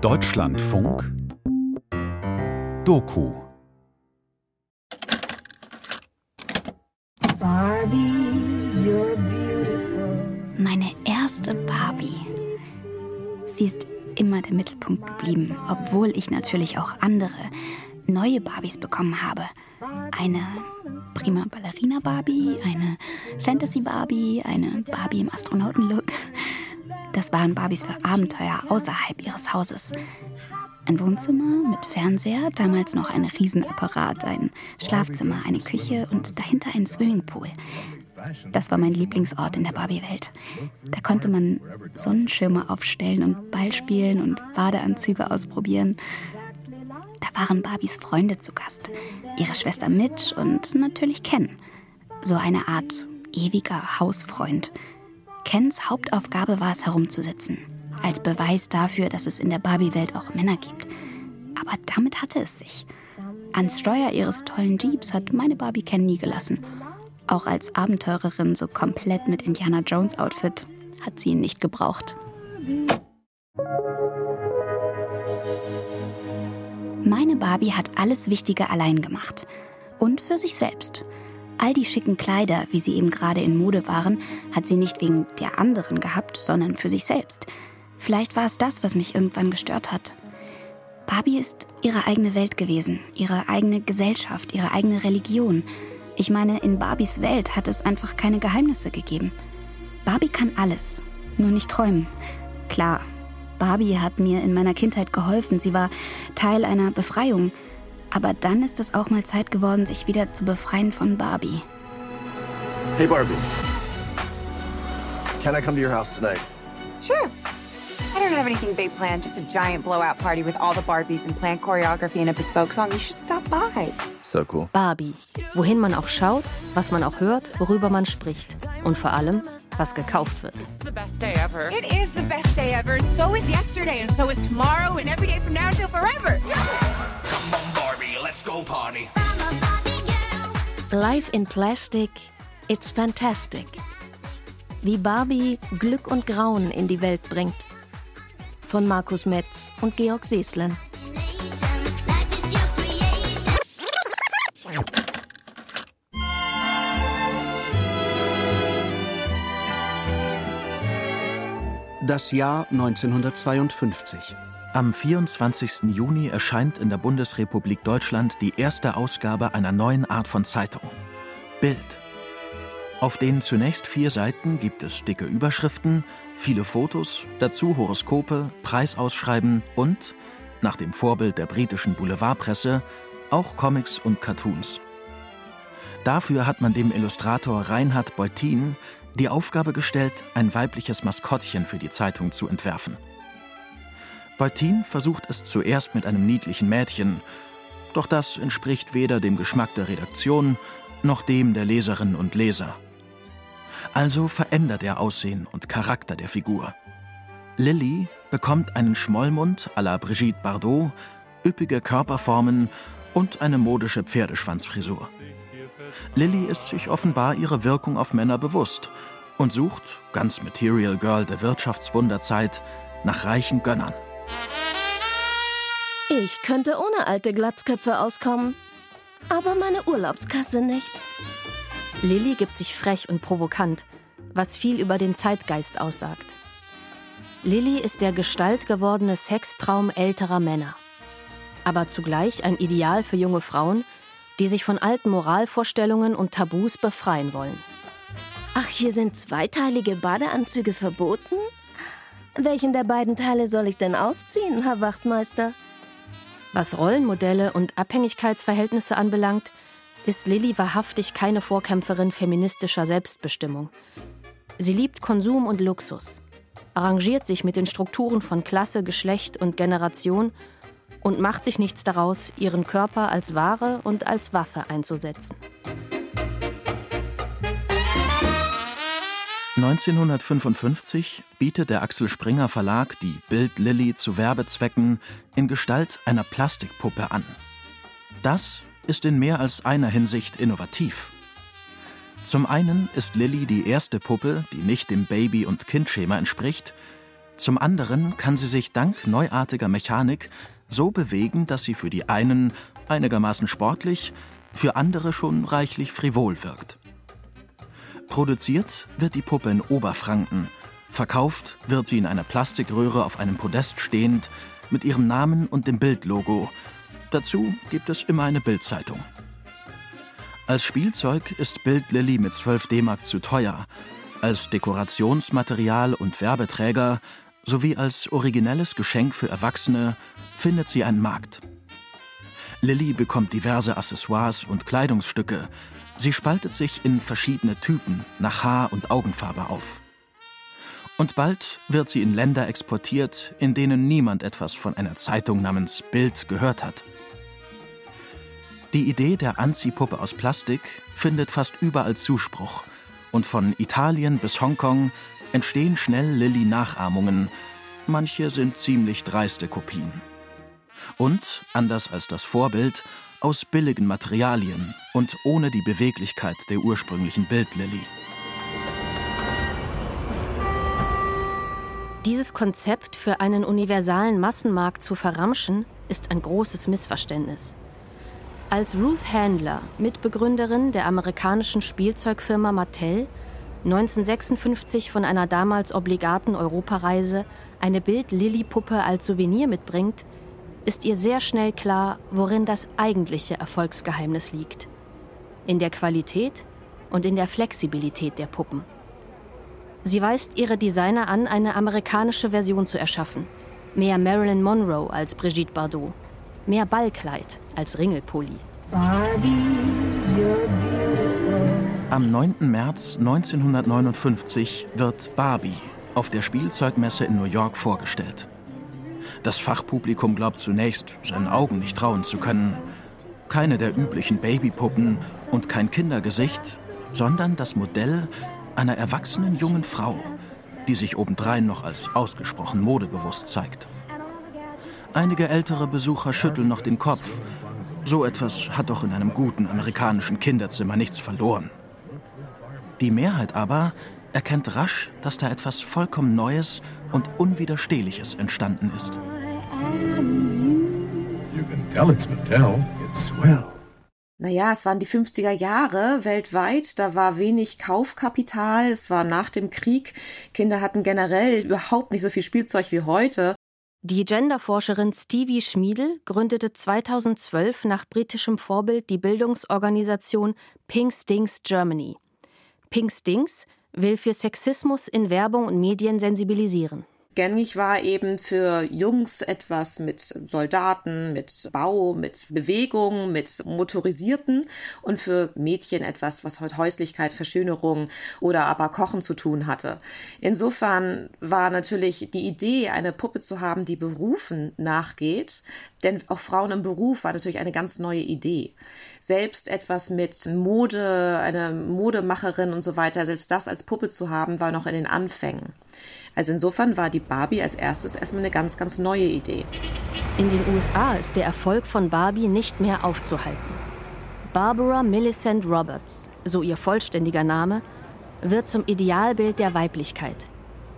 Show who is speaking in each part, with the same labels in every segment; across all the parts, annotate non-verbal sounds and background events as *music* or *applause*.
Speaker 1: Deutschlandfunk Doku
Speaker 2: Meine erste Barbie. Sie ist immer der Mittelpunkt geblieben, obwohl ich natürlich auch andere, neue Barbies bekommen habe. Eine prima Ballerina Barbie, eine Fantasy Barbie, eine Barbie im Astronautenlook. Das waren Barbies für Abenteuer außerhalb ihres Hauses. Ein Wohnzimmer mit Fernseher, damals noch ein Riesenapparat, ein Schlafzimmer, eine Küche und dahinter ein Swimmingpool. Das war mein Lieblingsort in der Barbie-Welt. Da konnte man Sonnenschirme aufstellen und Ball spielen und Badeanzüge ausprobieren. Da waren Barbies Freunde zu Gast. Ihre Schwester Mitch und natürlich Ken. So eine Art ewiger Hausfreund. Kens Hauptaufgabe war es, herumzusitzen. Als Beweis dafür, dass es in der Barbie-Welt auch Männer gibt. Aber damit hatte es sich. Ans Steuer ihres tollen Jeeps hat meine Barbie Ken nie gelassen. Auch als Abenteurerin so komplett mit Indiana Jones Outfit hat sie ihn nicht gebraucht. Meine Barbie hat alles Wichtige allein gemacht. Und für sich selbst. All die schicken Kleider, wie sie eben gerade in Mode waren, hat sie nicht wegen der anderen gehabt, sondern für sich selbst. Vielleicht war es das, was mich irgendwann gestört hat. Barbie ist ihre eigene Welt gewesen, ihre eigene Gesellschaft, ihre eigene Religion. Ich meine, in Barbies Welt hat es einfach keine Geheimnisse gegeben. Barbie kann alles, nur nicht träumen. Klar, Barbie hat mir in meiner Kindheit geholfen, sie war Teil einer Befreiung. Aber dann ist es auch mal Zeit geworden, sich wieder zu befreien von Barbie.
Speaker 3: Hey Barbie. Can I come to your house tonight?
Speaker 4: Sure. I don't have anything big planned, just a giant blowout party with all the Barbies and planned choreography and a bespoke song. You should stop by.
Speaker 3: So cool.
Speaker 5: Barbie. Wohin man auch schaut, was man auch hört, worüber man spricht. Und vor allem, was gekauft wird.
Speaker 4: the best day ever. It is the best day ever. So is yesterday, and so is tomorrow, and every day from now until forever.
Speaker 6: Barbie, let's go party.
Speaker 7: Life in Plastic, it's fantastic. Wie Barbie Glück und Grauen in die Welt bringt. Von Markus Metz und Georg Seeslen.
Speaker 1: Das Jahr 1952.
Speaker 8: Am 24. Juni erscheint in der Bundesrepublik Deutschland die erste Ausgabe einer neuen Art von Zeitung. Bild. Auf den zunächst vier Seiten gibt es dicke Überschriften, viele Fotos, dazu Horoskope, Preisausschreiben und, nach dem Vorbild der britischen Boulevardpresse, auch Comics und Cartoons. Dafür hat man dem Illustrator Reinhard Beutin die Aufgabe gestellt, ein weibliches Maskottchen für die Zeitung zu entwerfen. Beutin versucht es zuerst mit einem niedlichen Mädchen, doch das entspricht weder dem Geschmack der Redaktion noch dem der Leserinnen und Leser. Also verändert er Aussehen und Charakter der Figur. Lilly bekommt einen Schmollmund à la Brigitte Bardot, üppige Körperformen und eine modische Pferdeschwanzfrisur. Lilly ist sich offenbar ihrer Wirkung auf Männer bewusst und sucht, ganz Material Girl der Wirtschaftswunderzeit, nach reichen Gönnern.
Speaker 7: Ich könnte ohne alte Glatzköpfe auskommen. Aber meine Urlaubskasse nicht.
Speaker 5: Lilly gibt sich frech und provokant, was viel über den Zeitgeist aussagt. Lilly ist der Gestalt gewordene Sextraum älterer Männer. Aber zugleich ein Ideal für junge Frauen, die sich von alten Moralvorstellungen und Tabus befreien wollen.
Speaker 7: Ach, hier sind zweiteilige Badeanzüge verboten? Welchen der beiden Teile soll ich denn ausziehen, Herr Wachtmeister?
Speaker 5: Was Rollenmodelle und Abhängigkeitsverhältnisse anbelangt, ist Lilly wahrhaftig keine Vorkämpferin feministischer Selbstbestimmung. Sie liebt Konsum und Luxus, arrangiert sich mit den Strukturen von Klasse, Geschlecht und Generation und macht sich nichts daraus, ihren Körper als Ware und als Waffe einzusetzen.
Speaker 8: 1955 bietet der Axel Springer Verlag die Bild Lilly zu Werbezwecken in Gestalt einer Plastikpuppe an. Das ist in mehr als einer Hinsicht innovativ. Zum einen ist Lilly die erste Puppe, die nicht dem Baby- und Kindschema entspricht. Zum anderen kann sie sich dank neuartiger Mechanik so bewegen, dass sie für die einen einigermaßen sportlich, für andere schon reichlich frivol wirkt. Produziert wird die Puppe in Oberfranken, verkauft wird sie in einer Plastikröhre auf einem Podest stehend mit ihrem Namen und dem Bildlogo. Dazu gibt es immer eine Bildzeitung. Als Spielzeug ist Bild Lilly mit 12 D-Mark zu teuer. Als Dekorationsmaterial und Werbeträger sowie als originelles Geschenk für Erwachsene findet sie einen Markt. Lilly bekommt diverse Accessoires und Kleidungsstücke. Sie spaltet sich in verschiedene Typen nach Haar- und Augenfarbe auf. Und bald wird sie in Länder exportiert, in denen niemand etwas von einer Zeitung namens Bild gehört hat. Die Idee der Anziehpuppe aus Plastik findet fast überall Zuspruch. Und von Italien bis Hongkong entstehen schnell Lilly-Nachahmungen. Manche sind ziemlich dreiste Kopien. Und, anders als das Vorbild, aus billigen Materialien und ohne die Beweglichkeit der ursprünglichen Bildlilly.
Speaker 5: Dieses Konzept für einen universalen Massenmarkt zu verramschen, ist ein großes Missverständnis. Als Ruth Handler, Mitbegründerin der amerikanischen Spielzeugfirma Mattel, 1956 von einer damals obligaten Europareise eine Bild-Lilly-Puppe als Souvenir mitbringt, ist ihr sehr schnell klar, worin das eigentliche Erfolgsgeheimnis liegt. In der Qualität und in der Flexibilität der Puppen. Sie weist ihre Designer an, eine amerikanische Version zu erschaffen. Mehr Marilyn Monroe als Brigitte Bardot. Mehr Ballkleid als Ringelpulli.
Speaker 8: Am 9. März 1959 wird Barbie auf der Spielzeugmesse in New York vorgestellt. Das Fachpublikum glaubt zunächst, seinen Augen nicht trauen zu können. Keine der üblichen Babypuppen und kein Kindergesicht, sondern das Modell einer erwachsenen jungen Frau, die sich obendrein noch als ausgesprochen modebewusst zeigt. Einige ältere Besucher schütteln noch den Kopf. So etwas hat doch in einem guten amerikanischen Kinderzimmer nichts verloren. Die Mehrheit aber erkennt rasch, dass da etwas vollkommen Neues und Unwiderstehliches entstanden ist.
Speaker 9: You can tell it's Mattel. It's swell.
Speaker 10: Naja, es waren die 50er Jahre weltweit, da war wenig Kaufkapital, es war nach dem Krieg, Kinder hatten generell überhaupt nicht so viel Spielzeug wie heute.
Speaker 5: Die Genderforscherin Stevie Schmiedel gründete 2012 nach britischem Vorbild die Bildungsorganisation Pink Stings Germany. Pink Stings will für Sexismus in Werbung und Medien sensibilisieren.
Speaker 10: Gängig war eben für Jungs etwas mit Soldaten, mit Bau, mit Bewegung, mit Motorisierten und für Mädchen etwas, was mit Häuslichkeit, Verschönerung oder aber Kochen zu tun hatte. Insofern war natürlich die Idee, eine Puppe zu haben, die Berufen nachgeht, denn auch Frauen im Beruf war natürlich eine ganz neue Idee. Selbst etwas mit Mode, eine Modemacherin und so weiter, selbst das als Puppe zu haben, war noch in den Anfängen. Also insofern war die Barbie als erstes erstmal eine ganz, ganz neue Idee.
Speaker 5: In den USA ist der Erfolg von Barbie nicht mehr aufzuhalten. Barbara Millicent Roberts, so ihr vollständiger Name, wird zum Idealbild der Weiblichkeit.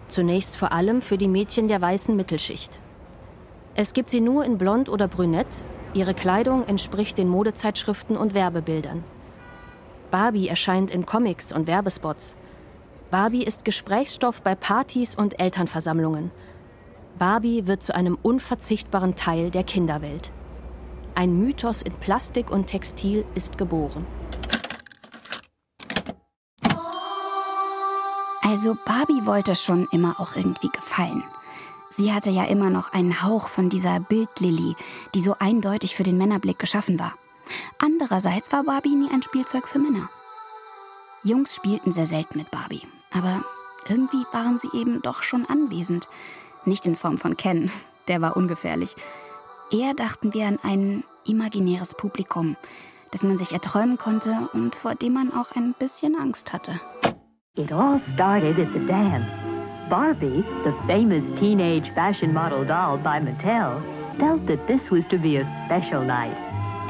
Speaker 5: Zunächst vor allem für die Mädchen der weißen Mittelschicht. Es gibt sie nur in blond oder brünett, ihre Kleidung entspricht den Modezeitschriften und Werbebildern. Barbie erscheint in Comics und Werbespots. Barbie ist Gesprächsstoff bei Partys und Elternversammlungen. Barbie wird zu einem unverzichtbaren Teil der Kinderwelt. Ein Mythos in Plastik und Textil ist geboren.
Speaker 2: Also Barbie wollte schon immer auch irgendwie gefallen. Sie hatte ja immer noch einen Hauch von dieser Bildlilly, die so eindeutig für den Männerblick geschaffen war. Andererseits war Barbie nie ein Spielzeug für Männer. Jungs spielten sehr selten mit Barbie, aber irgendwie waren sie eben doch schon anwesend. Nicht in Form von Ken, *laughs* der war ungefährlich. Eher dachten wir an ein imaginäres Publikum, das man sich erträumen konnte und vor dem man auch ein bisschen Angst hatte.
Speaker 11: It all started at the dance. Barbie, the famous teenage fashion model doll by Mattel, felt that this was to be a special night.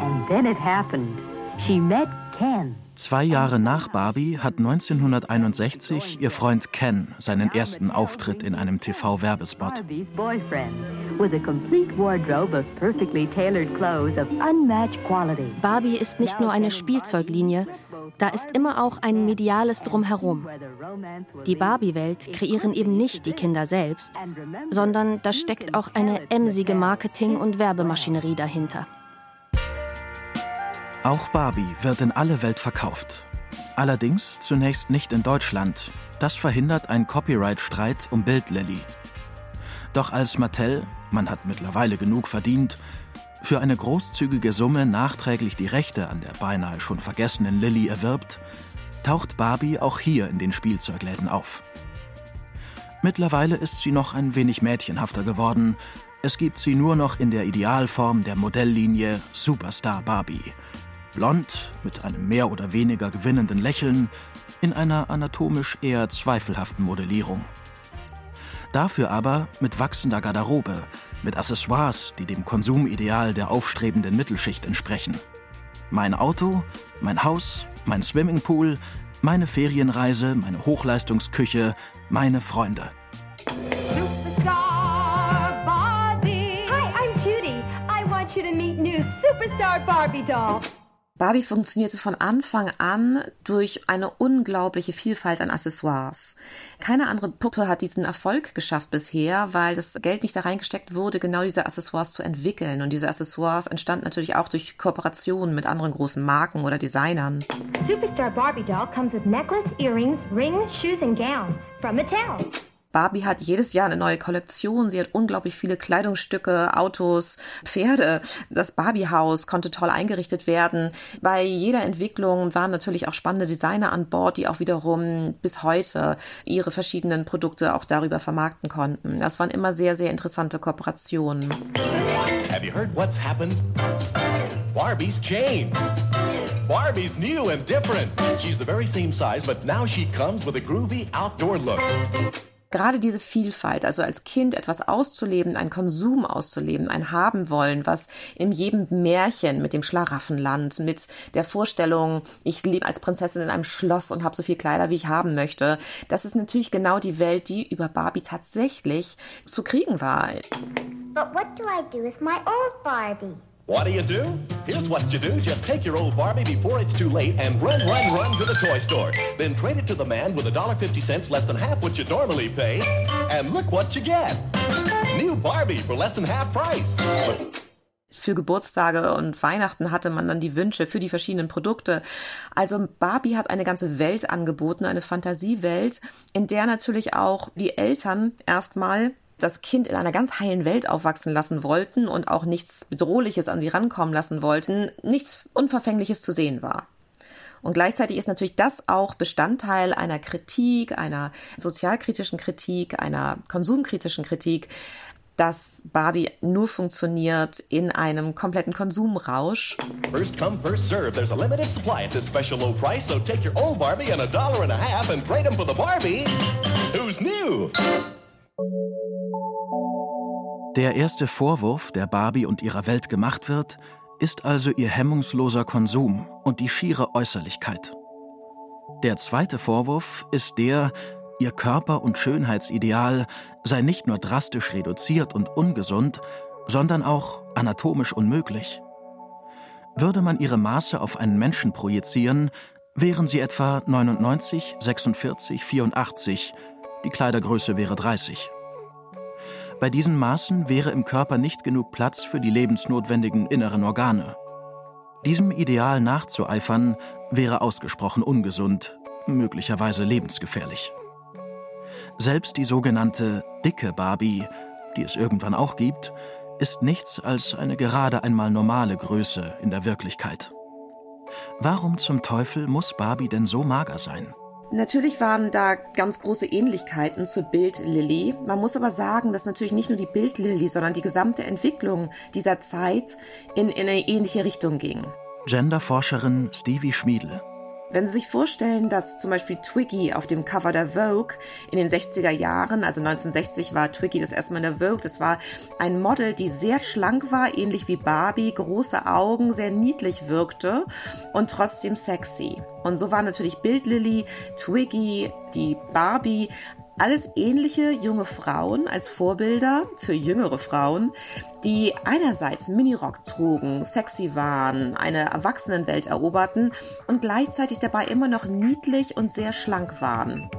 Speaker 11: And then it happened. She met Ken.
Speaker 8: Zwei Jahre nach Barbie hat 1961 ihr Freund Ken seinen ersten Auftritt in einem TV-Werbespot.
Speaker 5: Barbie ist nicht nur eine Spielzeuglinie, da ist immer auch ein mediales Drumherum. Die Barbie-Welt kreieren eben nicht die Kinder selbst, sondern da steckt auch eine emsige Marketing- und Werbemaschinerie dahinter.
Speaker 8: Auch Barbie wird in alle Welt verkauft. Allerdings zunächst nicht in Deutschland. Das verhindert ein Copyright-Streit um Bild Lilly. Doch als Mattel, man hat mittlerweile genug verdient, für eine großzügige Summe nachträglich die Rechte an der beinahe schon vergessenen Lilly erwirbt, taucht Barbie auch hier in den Spielzeugläden auf. Mittlerweile ist sie noch ein wenig mädchenhafter geworden. Es gibt sie nur noch in der Idealform der Modelllinie Superstar Barbie. Blond, mit einem mehr oder weniger gewinnenden Lächeln, in einer anatomisch eher zweifelhaften Modellierung. Dafür aber mit wachsender Garderobe, mit Accessoires, die dem Konsumideal der aufstrebenden Mittelschicht entsprechen. Mein Auto, mein Haus, mein Swimmingpool, meine Ferienreise, meine Hochleistungsküche, meine Freunde.
Speaker 12: Superstar Barbie. Hi, I'm Judy. I want you to meet new Superstar Barbie doll.
Speaker 10: Barbie funktionierte von Anfang an durch eine unglaubliche Vielfalt an Accessoires. Keine andere Puppe hat diesen Erfolg geschafft bisher, weil das Geld nicht da reingesteckt wurde, genau diese Accessoires zu entwickeln. Und diese Accessoires entstanden natürlich auch durch Kooperationen mit anderen großen Marken oder Designern.
Speaker 12: Superstar Barbie doll comes with necklace, earrings, ring, shoes, and gown from Mattel.
Speaker 10: Barbie hat jedes Jahr eine neue Kollektion. Sie hat unglaublich viele Kleidungsstücke, Autos, Pferde. Das Barbie-Haus konnte toll eingerichtet werden. Bei jeder Entwicklung waren natürlich auch spannende Designer an Bord, die auch wiederum bis heute ihre verschiedenen Produkte auch darüber vermarkten konnten. Das waren immer sehr, sehr interessante Kooperationen.
Speaker 13: Have you heard what's happened? Barbie's changed. Barbie's new and different. She's the very same size, but now she comes with a groovy outdoor look.
Speaker 10: Gerade diese Vielfalt, also als Kind etwas auszuleben, ein Konsum auszuleben, ein Haben wollen, was in jedem Märchen mit dem Schlaraffenland, mit der Vorstellung, ich lebe als Prinzessin in einem Schloss und habe so viel Kleider, wie ich haben möchte, das ist natürlich genau die Welt, die über Barbie tatsächlich zu kriegen war.
Speaker 12: But what do I do with my old Barbie?
Speaker 13: What do you do? Here's what you do. Just take your old Barbie before it's too late and run, run, run to the toy store. Then trade it to the man with $1.50 less than half what you normally pay. And look what you get. New Barbie for less than half price.
Speaker 10: Für Geburtstage und Weihnachten hatte man dann die Wünsche für die verschiedenen Produkte. Also Barbie hat eine ganze Welt angeboten, eine Fantasiewelt, in der natürlich auch die Eltern erstmal das Kind in einer ganz heilen Welt aufwachsen lassen wollten und auch nichts Bedrohliches an sie rankommen lassen wollten, nichts Unverfängliches zu sehen war. Und gleichzeitig ist natürlich das auch Bestandteil einer Kritik, einer sozialkritischen Kritik, einer konsumkritischen Kritik, dass Barbie nur funktioniert in einem kompletten Konsumrausch.
Speaker 13: First come, first serve. There's a limited supply at this special low price, so take your old Barbie and a dollar and a half and trade them for the Barbie who's new.
Speaker 8: Der erste Vorwurf, der Barbie und ihrer Welt gemacht wird, ist also ihr hemmungsloser Konsum und die schiere Äußerlichkeit. Der zweite Vorwurf ist der, ihr Körper- und Schönheitsideal sei nicht nur drastisch reduziert und ungesund, sondern auch anatomisch unmöglich. Würde man ihre Maße auf einen Menschen projizieren, wären sie etwa 99, 46, 84, die Kleidergröße wäre 30. Bei diesen Maßen wäre im Körper nicht genug Platz für die lebensnotwendigen inneren Organe. Diesem Ideal nachzueifern wäre ausgesprochen ungesund, möglicherweise lebensgefährlich. Selbst die sogenannte dicke Barbie, die es irgendwann auch gibt, ist nichts als eine gerade einmal normale Größe in der Wirklichkeit. Warum zum Teufel muss Barbie denn so mager sein?
Speaker 10: Natürlich waren da ganz große Ähnlichkeiten zur Bild-Lilly. Man muss aber sagen, dass natürlich nicht nur die Bild-Lilly, sondern die gesamte Entwicklung dieser Zeit in, in eine ähnliche Richtung ging.
Speaker 8: Genderforscherin Stevie Schmiedl.
Speaker 10: Wenn Sie sich vorstellen, dass zum Beispiel Twiggy auf dem Cover der Vogue in den 60er Jahren, also 1960 war Twiggy das erste Mal in der Vogue, das war ein Model, die sehr schlank war, ähnlich wie Barbie, große Augen, sehr niedlich wirkte und trotzdem sexy. Und so war natürlich Bildlilly, Twiggy, die Barbie alles ähnliche junge Frauen als Vorbilder für jüngere Frauen, die einerseits Minirock trugen, sexy waren, eine Erwachsenenwelt eroberten und gleichzeitig dabei immer noch niedlich und sehr schlank waren.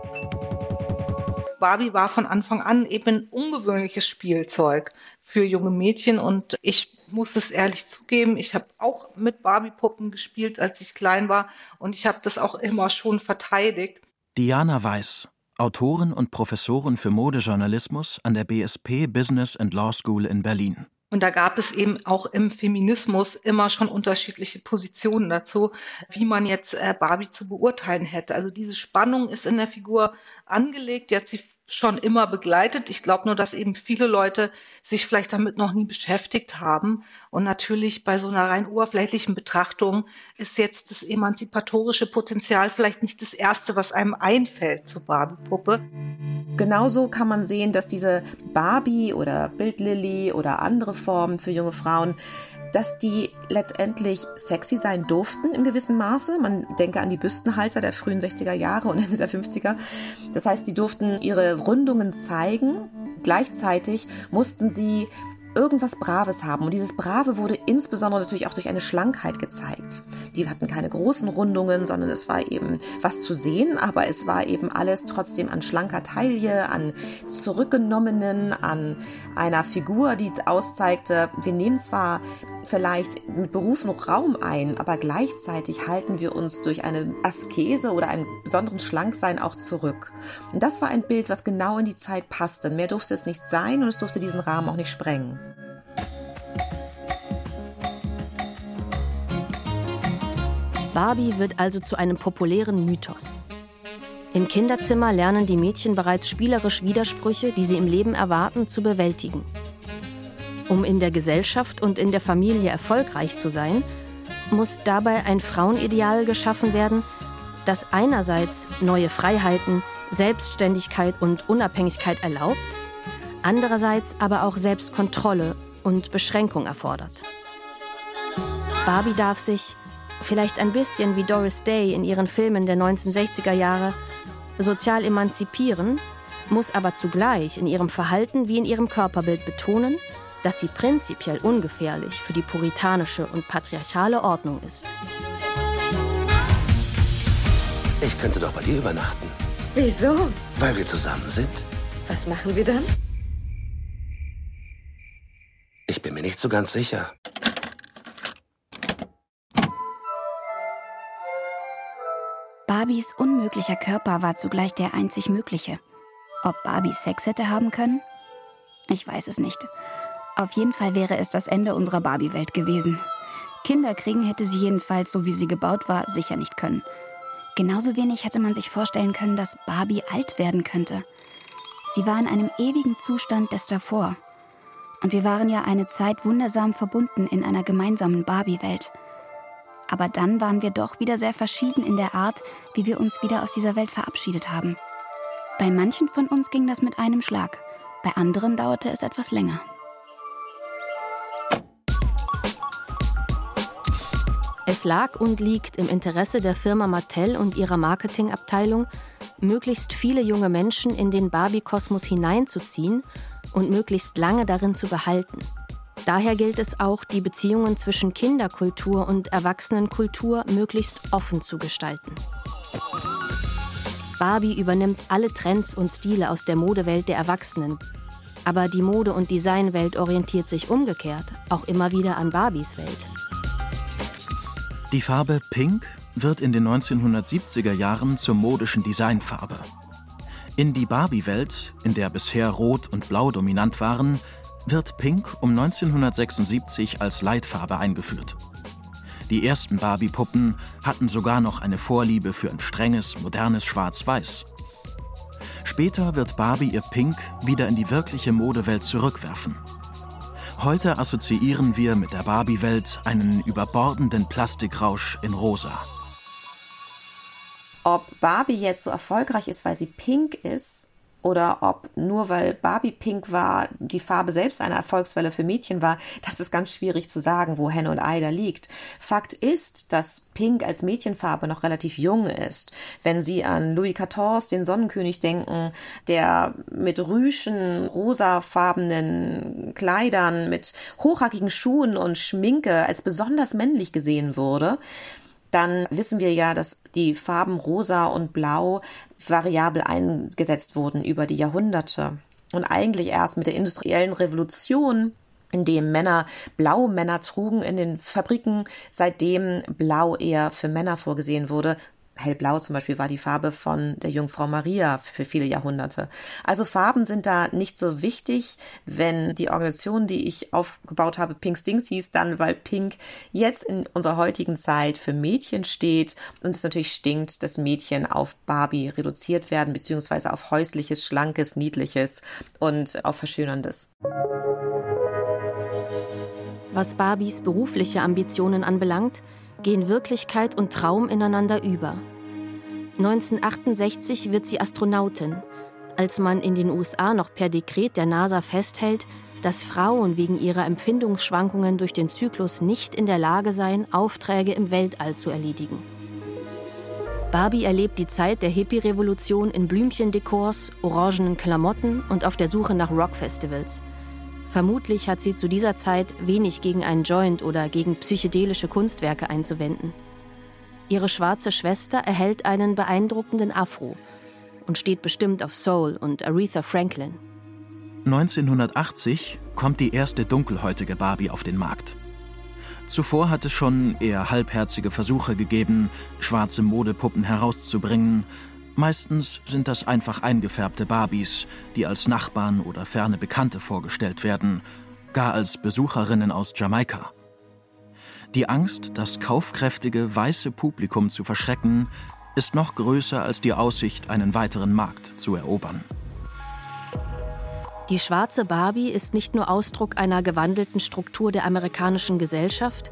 Speaker 14: Barbie war von Anfang an eben ein ungewöhnliches Spielzeug für junge Mädchen und ich muss es ehrlich zugeben, ich habe auch mit Barbie-Puppen gespielt, als ich klein war und ich habe das auch immer schon verteidigt.
Speaker 8: Diana Weiß, Autorin und Professorin für Modejournalismus an der BSP Business and Law School in Berlin.
Speaker 14: Und da gab es eben auch im Feminismus immer schon unterschiedliche Positionen dazu, wie man jetzt äh, Barbie zu beurteilen hätte. Also diese Spannung ist in der Figur angelegt, die hat sie schon immer begleitet. Ich glaube nur, dass eben viele Leute sich vielleicht damit noch nie beschäftigt haben. Und natürlich bei so einer rein oberflächlichen Betrachtung ist jetzt das emanzipatorische Potenzial vielleicht nicht das Erste, was einem einfällt zur Barbie-Puppe.
Speaker 10: Genauso kann man sehen, dass diese Barbie oder Bildlilly oder andere Formen für junge Frauen dass die letztendlich sexy sein durften im gewissen Maße. Man denke an die Büstenhalter der frühen 60er Jahre und Ende der 50er. Das heißt, sie durften ihre Rundungen zeigen. Gleichzeitig mussten sie irgendwas Braves haben. Und dieses Brave wurde insbesondere natürlich auch durch eine Schlankheit gezeigt. Die hatten keine großen Rundungen, sondern es war eben was zu sehen, aber es war eben alles trotzdem an schlanker Taille, an zurückgenommenen, an einer Figur, die auszeigte, wir nehmen zwar vielleicht mit Beruf noch Raum ein, aber gleichzeitig halten wir uns durch eine Askese oder einen besonderen Schlanksein auch zurück. Und das war ein Bild, was genau in die Zeit passte. Mehr durfte es nicht sein und es durfte diesen Rahmen auch nicht sprengen.
Speaker 5: Barbie wird also zu einem populären Mythos. Im Kinderzimmer lernen die Mädchen bereits spielerisch Widersprüche, die sie im Leben erwarten, zu bewältigen. Um in der Gesellschaft und in der Familie erfolgreich zu sein, muss dabei ein Frauenideal geschaffen werden, das einerseits neue Freiheiten, Selbstständigkeit und Unabhängigkeit erlaubt, andererseits aber auch Selbstkontrolle und Beschränkung erfordert. Barbie darf sich, vielleicht ein bisschen wie Doris Day in ihren Filmen der 1960er Jahre, sozial emanzipieren, muss aber zugleich in ihrem Verhalten wie in ihrem Körperbild betonen, dass sie prinzipiell ungefährlich für die puritanische und patriarchale Ordnung ist.
Speaker 3: Ich könnte doch bei dir übernachten.
Speaker 15: Wieso?
Speaker 3: Weil wir zusammen sind.
Speaker 15: Was machen wir dann?
Speaker 3: Ich bin mir nicht so ganz sicher.
Speaker 2: Barbies unmöglicher Körper war zugleich der einzig mögliche. Ob Barbie Sex hätte haben können? Ich weiß es nicht. Auf jeden Fall wäre es das Ende unserer Barbie-Welt gewesen. Kinder kriegen hätte sie jedenfalls, so wie sie gebaut war, sicher nicht können. Genauso wenig hätte man sich vorstellen können, dass Barbie alt werden könnte. Sie war in einem ewigen Zustand des davor. Und wir waren ja eine Zeit wundersam verbunden in einer gemeinsamen Barbie-Welt. Aber dann waren wir doch wieder sehr verschieden in der Art, wie wir uns wieder aus dieser Welt verabschiedet haben. Bei manchen von uns ging das mit einem Schlag, bei anderen dauerte es etwas länger.
Speaker 5: Es lag und liegt im Interesse der Firma Mattel und ihrer Marketingabteilung, möglichst viele junge Menschen in den Barbie-Kosmos hineinzuziehen und möglichst lange darin zu behalten. Daher gilt es auch, die Beziehungen zwischen Kinderkultur und Erwachsenenkultur möglichst offen zu gestalten. Barbie übernimmt alle Trends und Stile aus der Modewelt der Erwachsenen. Aber die Mode- und Designwelt orientiert sich umgekehrt auch immer wieder an Barbies Welt.
Speaker 8: Die Farbe Pink wird in den 1970er Jahren zur modischen Designfarbe. In die Barbie-Welt, in der bisher Rot und Blau dominant waren, wird Pink um 1976 als Leitfarbe eingeführt. Die ersten Barbie-Puppen hatten sogar noch eine Vorliebe für ein strenges, modernes Schwarz-Weiß. Später wird Barbie ihr Pink wieder in die wirkliche Modewelt zurückwerfen. Heute assoziieren wir mit der Barbie-Welt einen überbordenden Plastikrausch in Rosa.
Speaker 10: Ob Barbie jetzt so erfolgreich ist, weil sie pink ist, oder ob nur weil Barbie pink war, die Farbe selbst eine Erfolgswelle für Mädchen war, das ist ganz schwierig zu sagen, wo Henne und Ei da liegt. Fakt ist, dass Pink als Mädchenfarbe noch relativ jung ist. Wenn Sie an Louis XIV, den Sonnenkönig, denken, der mit rüschen, rosafarbenen Kleidern, mit hochhackigen Schuhen und Schminke als besonders männlich gesehen wurde, dann wissen wir ja, dass die Farben rosa und blau variabel eingesetzt wurden über die Jahrhunderte. Und eigentlich erst mit der industriellen Revolution in dem Männer blaue Männer trugen in den Fabriken, seitdem Blau eher für Männer vorgesehen wurde, Hellblau zum Beispiel war die Farbe von der Jungfrau Maria für viele Jahrhunderte. Also Farben sind da nicht so wichtig. Wenn die Organisation, die ich aufgebaut habe, Pink Stings hieß, dann weil Pink jetzt in unserer heutigen Zeit für Mädchen steht und es natürlich stinkt, dass Mädchen auf Barbie reduziert werden, beziehungsweise auf häusliches, schlankes, niedliches und auf verschönerndes.
Speaker 5: Was Barbies berufliche Ambitionen anbelangt, gehen Wirklichkeit und Traum ineinander über. 1968 wird sie Astronautin, als man in den USA noch per Dekret der NASA festhält, dass Frauen wegen ihrer Empfindungsschwankungen durch den Zyklus nicht in der Lage seien, Aufträge im Weltall zu erledigen. Barbie erlebt die Zeit der Hippie-Revolution in Blümchendekors, orangenen Klamotten und auf der Suche nach Rockfestivals – Vermutlich hat sie zu dieser Zeit wenig gegen einen Joint oder gegen psychedelische Kunstwerke einzuwenden. Ihre schwarze Schwester erhält einen beeindruckenden Afro und steht bestimmt auf Soul und Aretha Franklin.
Speaker 8: 1980 kommt die erste dunkelhäutige Barbie auf den Markt. Zuvor hat es schon eher halbherzige Versuche gegeben, schwarze Modepuppen herauszubringen, Meistens sind das einfach eingefärbte Barbies, die als Nachbarn oder ferne Bekannte vorgestellt werden, gar als Besucherinnen aus Jamaika. Die Angst, das kaufkräftige weiße Publikum zu verschrecken, ist noch größer als die Aussicht, einen weiteren Markt zu erobern.
Speaker 5: Die schwarze Barbie ist nicht nur Ausdruck einer gewandelten Struktur der amerikanischen Gesellschaft,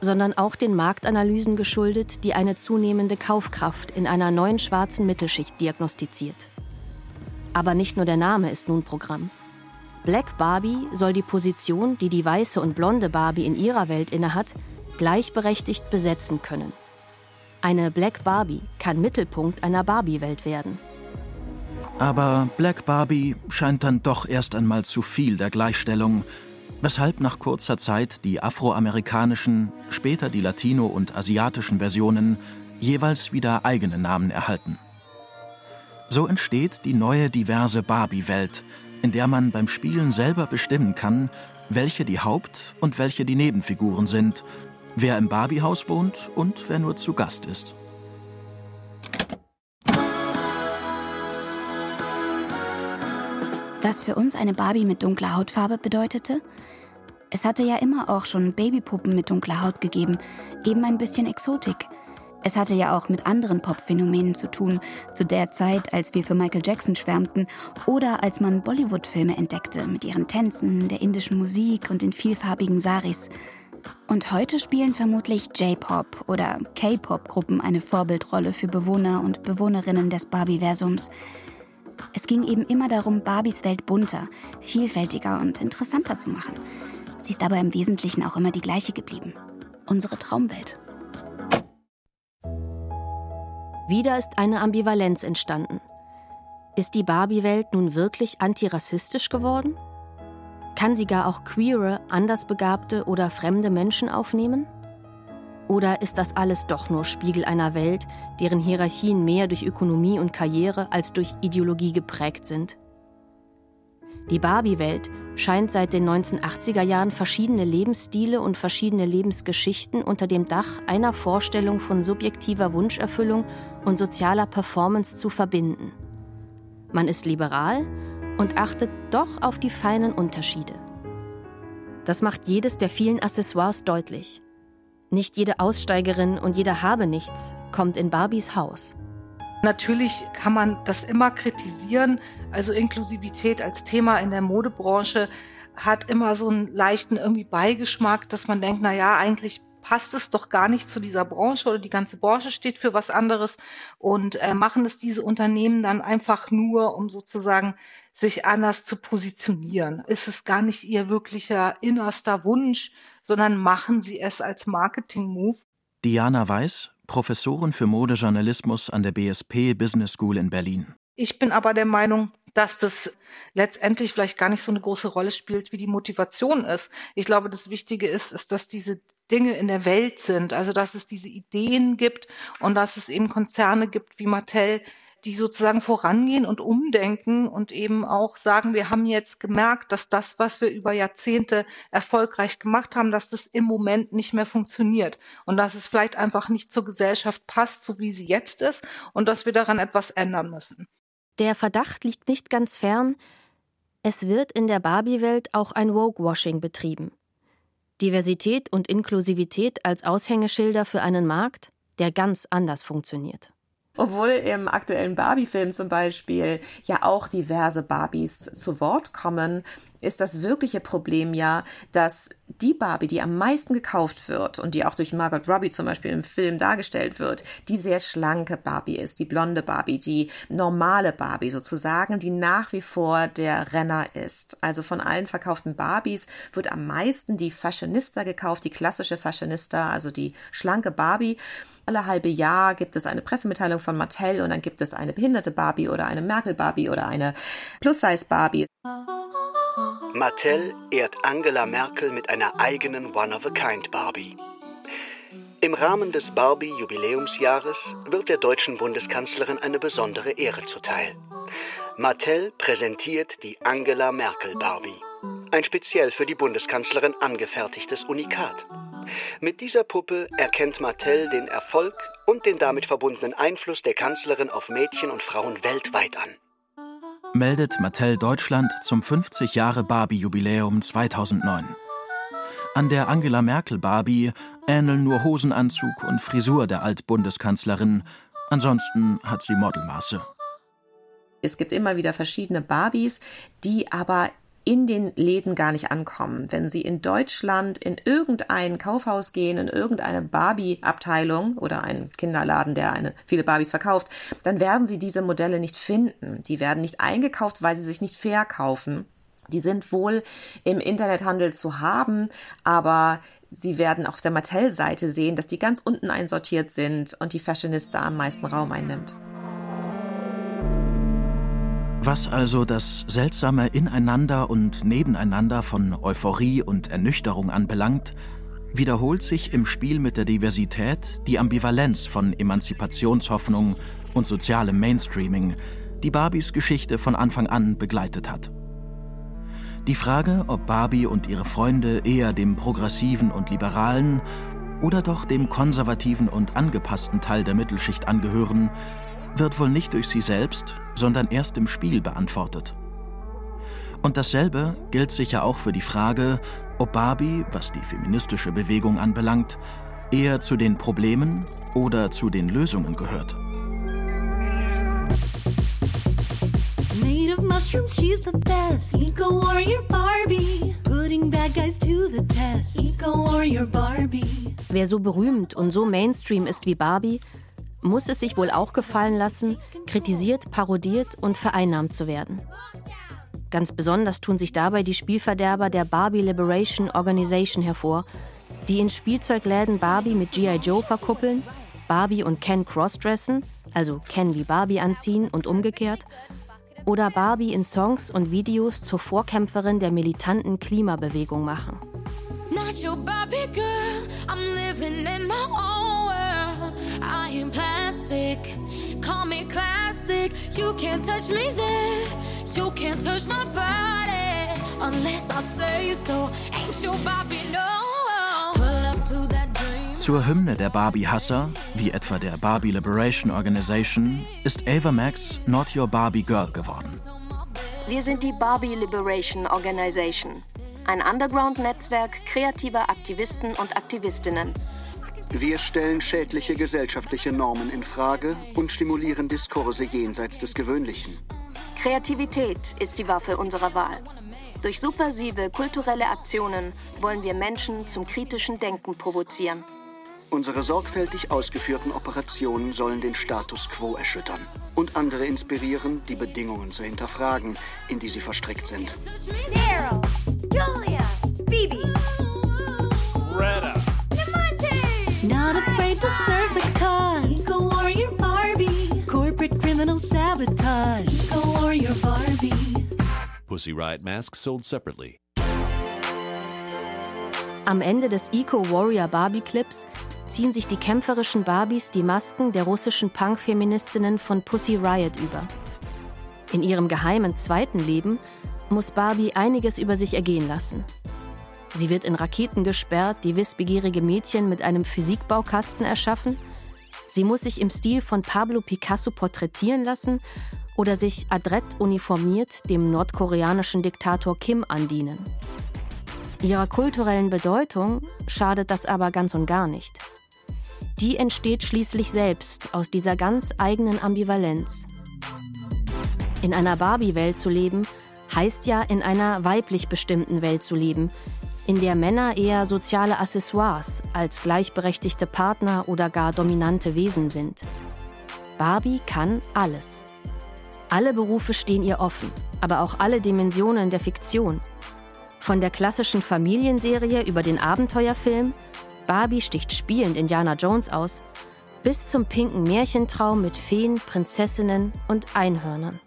Speaker 5: sondern auch den Marktanalysen geschuldet, die eine zunehmende Kaufkraft in einer neuen schwarzen Mittelschicht diagnostiziert. Aber nicht nur der Name ist nun Programm. Black Barbie soll die Position, die die weiße und blonde Barbie in ihrer Welt innehat, gleichberechtigt besetzen können. Eine Black Barbie kann Mittelpunkt einer Barbie-Welt werden.
Speaker 8: Aber Black Barbie scheint dann doch erst einmal zu viel der Gleichstellung weshalb nach kurzer Zeit die afroamerikanischen, später die latino- und asiatischen Versionen jeweils wieder eigene Namen erhalten. So entsteht die neue diverse Barbie-Welt, in der man beim Spielen selber bestimmen kann, welche die Haupt- und welche die Nebenfiguren sind, wer im Barbie-Haus wohnt und wer nur zu Gast ist.
Speaker 2: Was für uns eine Barbie mit dunkler Hautfarbe bedeutete? Es hatte ja immer auch schon Babypuppen mit dunkler Haut gegeben, eben ein bisschen Exotik. Es hatte ja auch mit anderen Pop-Phänomenen zu tun, zu der Zeit, als wir für Michael Jackson schwärmten oder als man Bollywood-Filme entdeckte mit ihren Tänzen, der indischen Musik und den vielfarbigen Saris. Und heute spielen vermutlich J-Pop oder K-Pop-Gruppen eine Vorbildrolle für Bewohner und Bewohnerinnen des Barbie-Versums. Es ging eben immer darum, Barbies Welt bunter, vielfältiger und interessanter zu machen. Sie ist aber im Wesentlichen auch immer die gleiche geblieben. Unsere Traumwelt.
Speaker 5: Wieder ist eine Ambivalenz entstanden. Ist die Barbie-Welt nun wirklich antirassistisch geworden? Kann sie gar auch queere, andersbegabte oder fremde Menschen aufnehmen? Oder ist das alles doch nur Spiegel einer Welt, deren Hierarchien mehr durch Ökonomie und Karriere als durch Ideologie geprägt sind? Die Barbie-Welt scheint seit den 1980er Jahren verschiedene Lebensstile und verschiedene Lebensgeschichten unter dem Dach einer Vorstellung von subjektiver Wunscherfüllung und sozialer Performance zu verbinden. Man ist liberal und achtet doch auf die feinen Unterschiede. Das macht jedes der vielen Accessoires deutlich. Nicht jede Aussteigerin und jeder habe nichts kommt in Barbies Haus.
Speaker 14: Natürlich kann man das immer kritisieren. Also Inklusivität als Thema in der Modebranche hat immer so einen leichten irgendwie Beigeschmack, dass man denkt, na ja, eigentlich passt es doch gar nicht zu dieser Branche oder die ganze Branche steht für was anderes und äh, machen es diese Unternehmen dann einfach nur, um sozusagen sich anders zu positionieren. Ist es gar nicht ihr wirklicher innerster Wunsch, sondern machen sie es als Marketing-Move.
Speaker 8: Diana Weiß, Professorin für Modejournalismus an der BSP Business School in Berlin.
Speaker 14: Ich bin aber der Meinung, dass das letztendlich vielleicht gar nicht so eine große Rolle spielt, wie die Motivation ist. Ich glaube, das Wichtige ist, ist, dass diese Dinge in der Welt sind, also dass es diese Ideen gibt und dass es eben Konzerne gibt wie Mattel, die sozusagen vorangehen und umdenken und eben auch sagen, wir haben jetzt gemerkt, dass das, was wir über Jahrzehnte erfolgreich gemacht haben, dass das im Moment nicht mehr funktioniert und dass es vielleicht einfach nicht zur Gesellschaft passt, so wie sie jetzt ist und dass wir daran etwas ändern müssen.
Speaker 5: Der Verdacht liegt nicht ganz fern, es wird in der Barbie-Welt auch ein Woke-Washing betrieben. Diversität und Inklusivität als Aushängeschilder für einen Markt, der ganz anders funktioniert.
Speaker 10: Obwohl im aktuellen Barbie-Film zum Beispiel ja auch diverse Barbies zu Wort kommen, ist das wirkliche Problem ja, dass die Barbie, die am meisten gekauft wird und die auch durch Margot Robbie zum Beispiel im Film dargestellt wird, die sehr schlanke Barbie ist, die blonde Barbie, die normale Barbie sozusagen, die nach wie vor der Renner ist. Also von allen verkauften Barbies wird am meisten die Fashionista gekauft, die klassische Fashionista, also die schlanke Barbie alle halbe Jahr gibt es eine Pressemitteilung von Mattel und dann gibt es eine behinderte Barbie oder eine Merkel-Barbie oder eine Plus-Size-Barbie.
Speaker 1: Mattel ehrt Angela Merkel mit einer eigenen One-of-a-Kind-Barbie. Im Rahmen des Barbie-Jubiläumsjahres wird der deutschen Bundeskanzlerin eine besondere Ehre zuteil. Mattel präsentiert die Angela Merkel Barbie. Ein speziell für die Bundeskanzlerin angefertigtes Unikat. Mit dieser Puppe erkennt Mattel den Erfolg und den damit verbundenen Einfluss der Kanzlerin auf Mädchen und Frauen weltweit an.
Speaker 8: Meldet Mattel Deutschland zum 50 Jahre Barbie-Jubiläum 2009. An der Angela Merkel Barbie ähneln nur Hosenanzug und Frisur der Altbundeskanzlerin. Ansonsten hat sie Modelmaße.
Speaker 10: Es gibt immer wieder verschiedene Barbies, die aber in den Läden gar nicht ankommen. Wenn Sie in Deutschland in irgendein Kaufhaus gehen, in irgendeine Barbie-Abteilung oder einen Kinderladen, der eine, viele Barbies verkauft, dann werden Sie diese Modelle nicht finden. Die werden nicht eingekauft, weil sie sich nicht verkaufen. Die sind wohl im Internethandel zu haben, aber Sie werden auf der Mattel-Seite sehen, dass die ganz unten einsortiert sind und die Fashionista am meisten Raum einnimmt.
Speaker 8: Was also das seltsame Ineinander und Nebeneinander von Euphorie und Ernüchterung anbelangt, wiederholt sich im Spiel mit der Diversität die Ambivalenz von Emanzipationshoffnung und sozialem Mainstreaming, die Barbies Geschichte von Anfang an begleitet hat. Die Frage, ob Barbie und ihre Freunde eher dem progressiven und liberalen oder doch dem konservativen und angepassten Teil der Mittelschicht angehören, wird wohl nicht durch sie selbst, sondern erst im Spiel beantwortet. Und dasselbe gilt sicher auch für die Frage, ob Barbie, was die feministische Bewegung anbelangt, eher zu den Problemen oder zu den Lösungen gehört. Mushrooms, she's the best. Eco warrior Barbie,
Speaker 5: putting bad guys to the test. Eco warrior Barbie. Wer so berühmt und so Mainstream ist wie Barbie, muss es sich wohl auch gefallen lassen, kritisiert, parodiert und vereinnahmt zu werden. Ganz besonders tun sich dabei die Spielverderber der Barbie Liberation Organization hervor, die in Spielzeugläden Barbie mit G.I. Joe verkuppeln, Barbie und Ken crossdressen, also Ken wie Barbie anziehen und umgekehrt, oder Barbie in Songs und Videos zur Vorkämpferin der militanten Klimabewegung machen. Not your Barbie girl, I'm living in my own world. I am plastic, call me classic. You can't touch me there, you can't touch my body unless I say so. Ain't your Barbie no.
Speaker 8: Zur Hymne der Barbie-Hasser, wie etwa der Barbie Liberation Organization, ist Ava Max Not Your Barbie Girl geworden.
Speaker 7: Wir sind die Barbie Liberation Organization, ein Underground-Netzwerk kreativer Aktivisten und Aktivistinnen.
Speaker 1: Wir stellen schädliche gesellschaftliche Normen in Frage und stimulieren Diskurse jenseits des Gewöhnlichen.
Speaker 7: Kreativität ist die Waffe unserer Wahl. Durch subversive kulturelle Aktionen wollen wir Menschen zum kritischen Denken provozieren.
Speaker 1: Unsere sorgfältig ausgeführten Operationen sollen den Status quo erschüttern und andere inspirieren, die Bedingungen zu hinterfragen, in die sie verstrickt sind.
Speaker 12: Daryl, Julia, Phoebe,
Speaker 16: Not afraid to serve the cause. Eco Warrior Barbie. Corporate criminal sabotage. Eco Warrior Barbie.
Speaker 17: Pussy Riot masks sold separately.
Speaker 5: Am Ende des Eco Warrior Barbie Clips ziehen sich die kämpferischen Barbies die Masken der russischen Punk-Feministinnen von Pussy Riot über. In ihrem geheimen zweiten Leben muss Barbie einiges über sich ergehen lassen. Sie wird in Raketen gesperrt, die wissbegierige Mädchen mit einem Physikbaukasten erschaffen. Sie muss sich im Stil von Pablo Picasso porträtieren lassen oder sich adrett uniformiert dem nordkoreanischen Diktator Kim andienen. Ihrer kulturellen Bedeutung schadet das aber ganz und gar nicht. Die entsteht schließlich selbst aus dieser ganz eigenen Ambivalenz. In einer Barbie-Welt zu leben, heißt ja in einer weiblich bestimmten Welt zu leben, in der Männer eher soziale Accessoires als gleichberechtigte Partner oder gar dominante Wesen sind. Barbie kann alles. Alle Berufe stehen ihr offen, aber auch alle Dimensionen der Fiktion. Von der klassischen Familienserie über den Abenteuerfilm Barbie sticht spielend Indiana Jones aus, bis zum pinken Märchentraum mit Feen, Prinzessinnen und Einhörnern.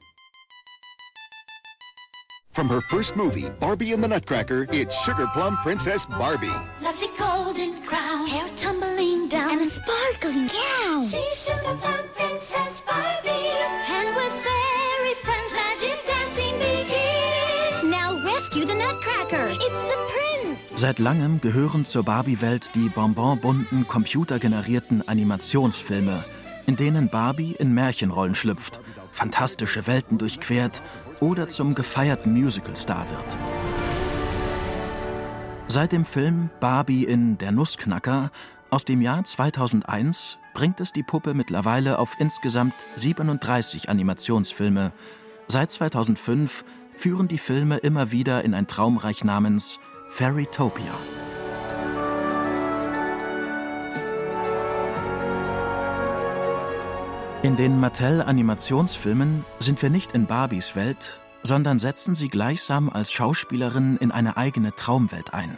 Speaker 18: From her first movie, Barbie and the Nutcracker, it's Sugar Plum Princess Barbie.
Speaker 16: Lovely golden crown. Hair tumbling down. And a sparkling gown. She's Sugar Plum Princess Barbie. And with fairy friends, magic dancing begins. Now rescue the Nutcracker. It's the prince.
Speaker 8: Seit langem gehören zur Barbie-Welt die bonbonbunten, computergenerierten Animationsfilme, in denen Barbie in Märchenrollen schlüpft, fantastische Welten durchquert oder zum gefeierten Musicalstar wird. Seit dem Film Barbie in Der Nussknacker aus dem Jahr 2001 bringt es die Puppe mittlerweile auf insgesamt 37 Animationsfilme. Seit 2005 führen die Filme immer wieder in ein Traumreich namens Fairytopia. In den Mattel-Animationsfilmen sind wir nicht in Barbies Welt, sondern setzen sie gleichsam als Schauspielerin in eine eigene Traumwelt ein.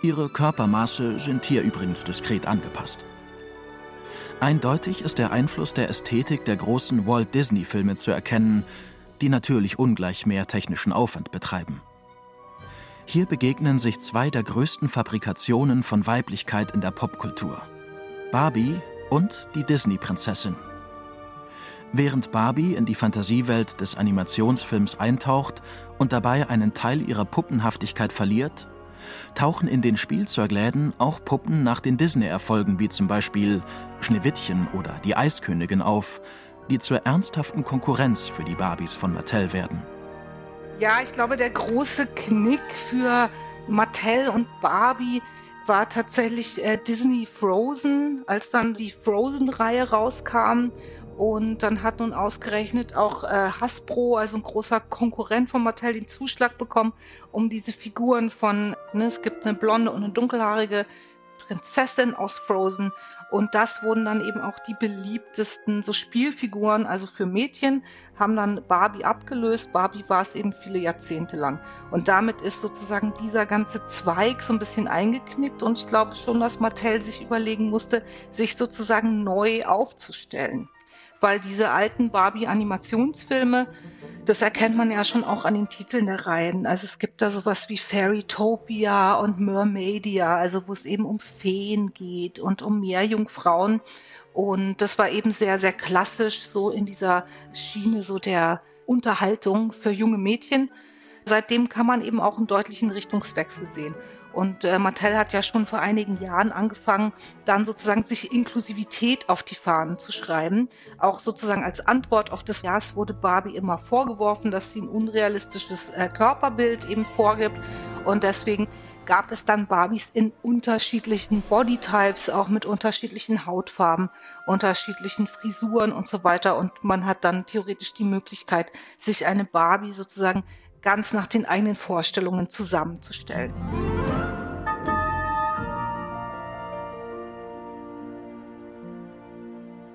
Speaker 8: Ihre Körpermaße sind hier übrigens diskret angepasst. Eindeutig ist der Einfluss der Ästhetik der großen Walt Disney-Filme zu erkennen, die natürlich ungleich mehr technischen Aufwand betreiben. Hier begegnen sich zwei der größten Fabrikationen von Weiblichkeit in der Popkultur: Barbie und die Disney-Prinzessin. Während Barbie in die Fantasiewelt des Animationsfilms eintaucht und dabei einen Teil ihrer Puppenhaftigkeit verliert, tauchen in den Spielzeugläden auch Puppen nach den Disney-Erfolgen wie zum Beispiel Schneewittchen oder die Eiskönigin auf, die zur ernsthaften Konkurrenz für die Barbies von Mattel werden.
Speaker 14: Ja, ich glaube, der große Knick für Mattel und Barbie war tatsächlich äh, Disney Frozen, als dann die Frozen-Reihe rauskam. Und dann hat nun ausgerechnet auch äh, Hasbro, also ein großer Konkurrent von Mattel, den Zuschlag bekommen, um diese Figuren von, ne, es gibt eine blonde und eine dunkelhaarige Prinzessin aus Frozen. Und das wurden dann eben auch die beliebtesten so Spielfiguren, also für Mädchen, haben dann Barbie abgelöst. Barbie war es eben viele Jahrzehnte lang. Und damit ist sozusagen dieser ganze Zweig so ein bisschen eingeknickt. Und ich glaube schon, dass Mattel sich überlegen musste, sich sozusagen neu aufzustellen weil diese alten Barbie-Animationsfilme, das erkennt man ja schon auch an den Titeln der Reihen. Also es gibt da sowas wie Fairytopia und Mermaidia, also wo es eben um Feen geht und um Meerjungfrauen. Und das war eben sehr, sehr klassisch so in dieser Schiene so der Unterhaltung für junge Mädchen. Seitdem kann man eben auch einen deutlichen Richtungswechsel sehen. Und äh, Mattel hat ja schon vor einigen Jahren angefangen, dann sozusagen sich Inklusivität auf die Fahnen zu schreiben. Auch sozusagen als Antwort auf das Jahr wurde Barbie immer vorgeworfen, dass sie ein unrealistisches äh, Körperbild eben vorgibt. Und deswegen gab es dann Barbies in unterschiedlichen Bodytypes, auch mit unterschiedlichen Hautfarben, unterschiedlichen Frisuren und so weiter. Und man hat dann theoretisch die Möglichkeit, sich eine Barbie sozusagen ganz nach den eigenen Vorstellungen zusammenzustellen.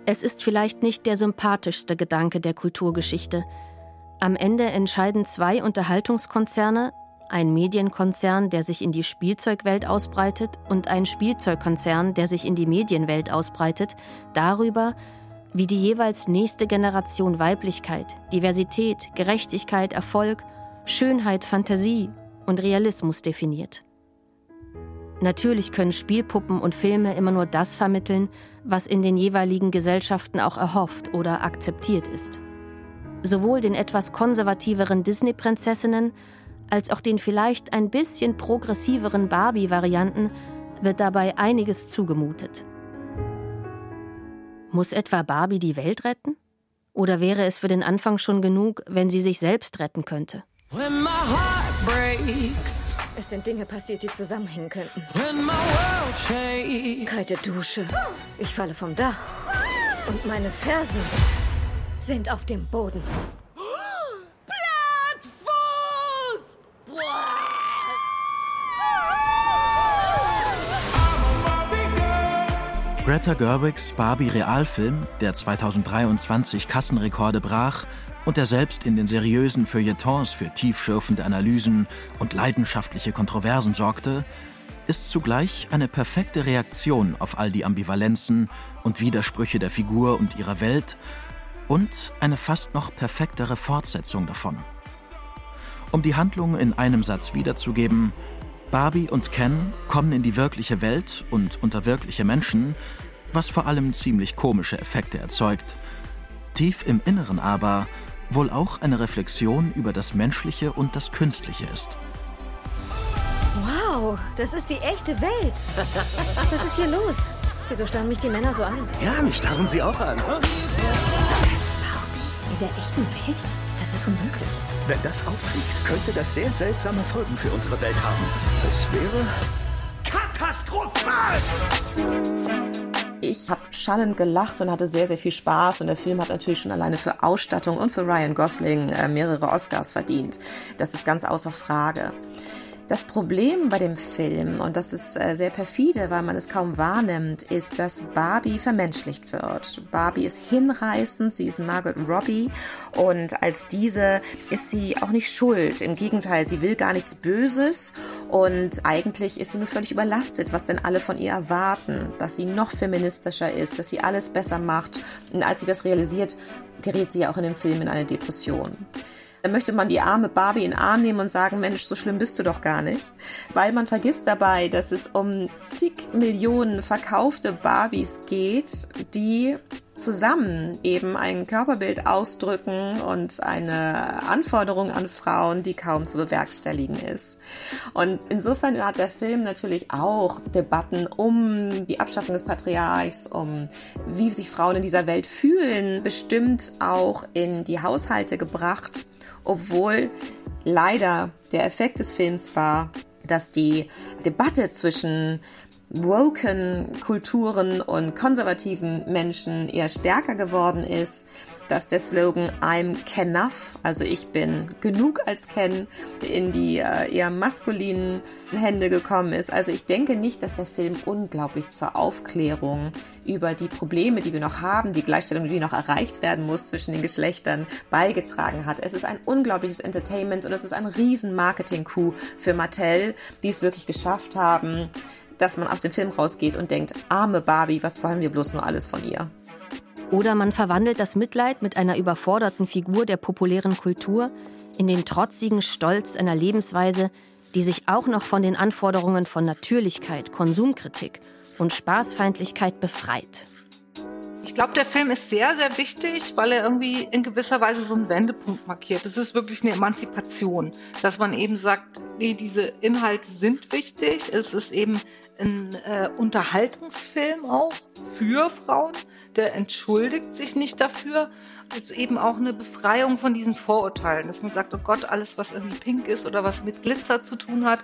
Speaker 5: Es ist vielleicht nicht der sympathischste Gedanke der Kulturgeschichte. Am Ende entscheiden zwei Unterhaltungskonzerne, ein Medienkonzern, der sich in die Spielzeugwelt ausbreitet, und ein Spielzeugkonzern, der sich in die Medienwelt ausbreitet, darüber, wie die jeweils nächste Generation Weiblichkeit, Diversität, Gerechtigkeit, Erfolg, Schönheit, Fantasie und Realismus definiert. Natürlich können Spielpuppen und Filme immer nur das vermitteln, was in den jeweiligen Gesellschaften auch erhofft oder akzeptiert ist. Sowohl den etwas konservativeren Disney-Prinzessinnen als auch den vielleicht ein bisschen progressiveren Barbie-Varianten wird dabei einiges zugemutet. Muss etwa Barbie die Welt retten? Oder wäre es für den Anfang schon genug, wenn sie sich selbst retten könnte?
Speaker 15: Es sind Dinge passiert, die zusammenhängen könnten. Kalte Dusche. Ich falle vom Dach. Und meine Fersen sind auf dem Boden.
Speaker 8: Greta Gerwigs Barbie-Realfilm, der 2023 Kassenrekorde brach und der selbst in den seriösen Feuilletons für tiefschürfende Analysen und leidenschaftliche Kontroversen sorgte, ist zugleich eine perfekte Reaktion auf all die Ambivalenzen und Widersprüche der Figur und ihrer Welt und eine fast noch perfektere Fortsetzung davon. Um die Handlung in einem Satz wiederzugeben, Barbie und Ken kommen in die wirkliche Welt und unter wirkliche Menschen, was vor allem ziemlich komische Effekte erzeugt. Tief im Inneren aber wohl auch eine Reflexion über das Menschliche und das Künstliche ist.
Speaker 15: Wow, das ist die echte Welt. Was ist hier los? Wieso starren mich die Männer so an?
Speaker 3: Ja, mich starren sie auch an.
Speaker 15: In der echten Welt? Das ist unmöglich.
Speaker 19: Wenn das auffliegt, könnte das sehr seltsame Folgen für unsere Welt haben. Es wäre katastrophal!
Speaker 10: Ich habe schallend gelacht und hatte sehr, sehr viel Spaß. Und der Film hat natürlich schon alleine für Ausstattung und für Ryan Gosling äh, mehrere Oscars verdient. Das ist ganz außer Frage. Das Problem bei dem Film, und das ist äh, sehr perfide, weil man es kaum wahrnimmt, ist, dass Barbie vermenschlicht wird. Barbie ist hinreißend, sie ist Margaret Robbie und als diese ist sie auch nicht schuld. Im Gegenteil, sie will gar nichts Böses und eigentlich ist sie nur völlig überlastet, was denn alle von ihr erwarten, dass sie noch feministischer ist, dass sie alles besser macht. Und als sie das realisiert, gerät sie ja auch in dem Film in eine Depression. Dann möchte man die arme Barbie in den Arm nehmen und sagen, Mensch, so schlimm bist du doch gar nicht. Weil man vergisst dabei, dass es um zig Millionen verkaufte Barbies geht, die zusammen eben ein Körperbild ausdrücken und eine Anforderung an Frauen, die kaum zu bewerkstelligen ist. Und insofern hat der Film natürlich auch Debatten um die Abschaffung des Patriarchs, um wie sich Frauen in dieser Welt fühlen, bestimmt auch in die Haushalte gebracht obwohl leider der Effekt des Films war, dass die Debatte zwischen woken Kulturen und konservativen Menschen eher stärker geworden ist dass der Slogan I'm Kenuff, also ich bin genug als Ken, in die äh, eher maskulinen Hände gekommen ist. Also ich denke nicht, dass der Film unglaublich zur Aufklärung über die Probleme, die wir noch haben, die Gleichstellung, die noch erreicht werden muss zwischen den Geschlechtern, beigetragen hat. Es ist ein unglaubliches Entertainment und es ist ein riesen Marketing-Coup für Mattel, die es wirklich geschafft haben, dass man aus dem Film rausgeht und denkt, arme Barbie, was wollen wir bloß nur alles von ihr?
Speaker 5: Oder man verwandelt das Mitleid mit einer überforderten Figur der populären Kultur in den trotzigen Stolz einer Lebensweise, die sich auch noch von den Anforderungen von Natürlichkeit, Konsumkritik und Spaßfeindlichkeit befreit.
Speaker 14: Ich glaube, der Film ist sehr, sehr wichtig, weil er irgendwie in gewisser Weise so einen Wendepunkt markiert. Es ist wirklich eine Emanzipation, dass man eben sagt, nee, diese Inhalte sind wichtig. Es ist eben ein äh, Unterhaltungsfilm auch für Frauen, der entschuldigt sich nicht dafür. Es ist eben auch eine Befreiung von diesen Vorurteilen, dass man sagt, oh Gott, alles, was irgendwie pink ist oder was mit Glitzer zu tun hat,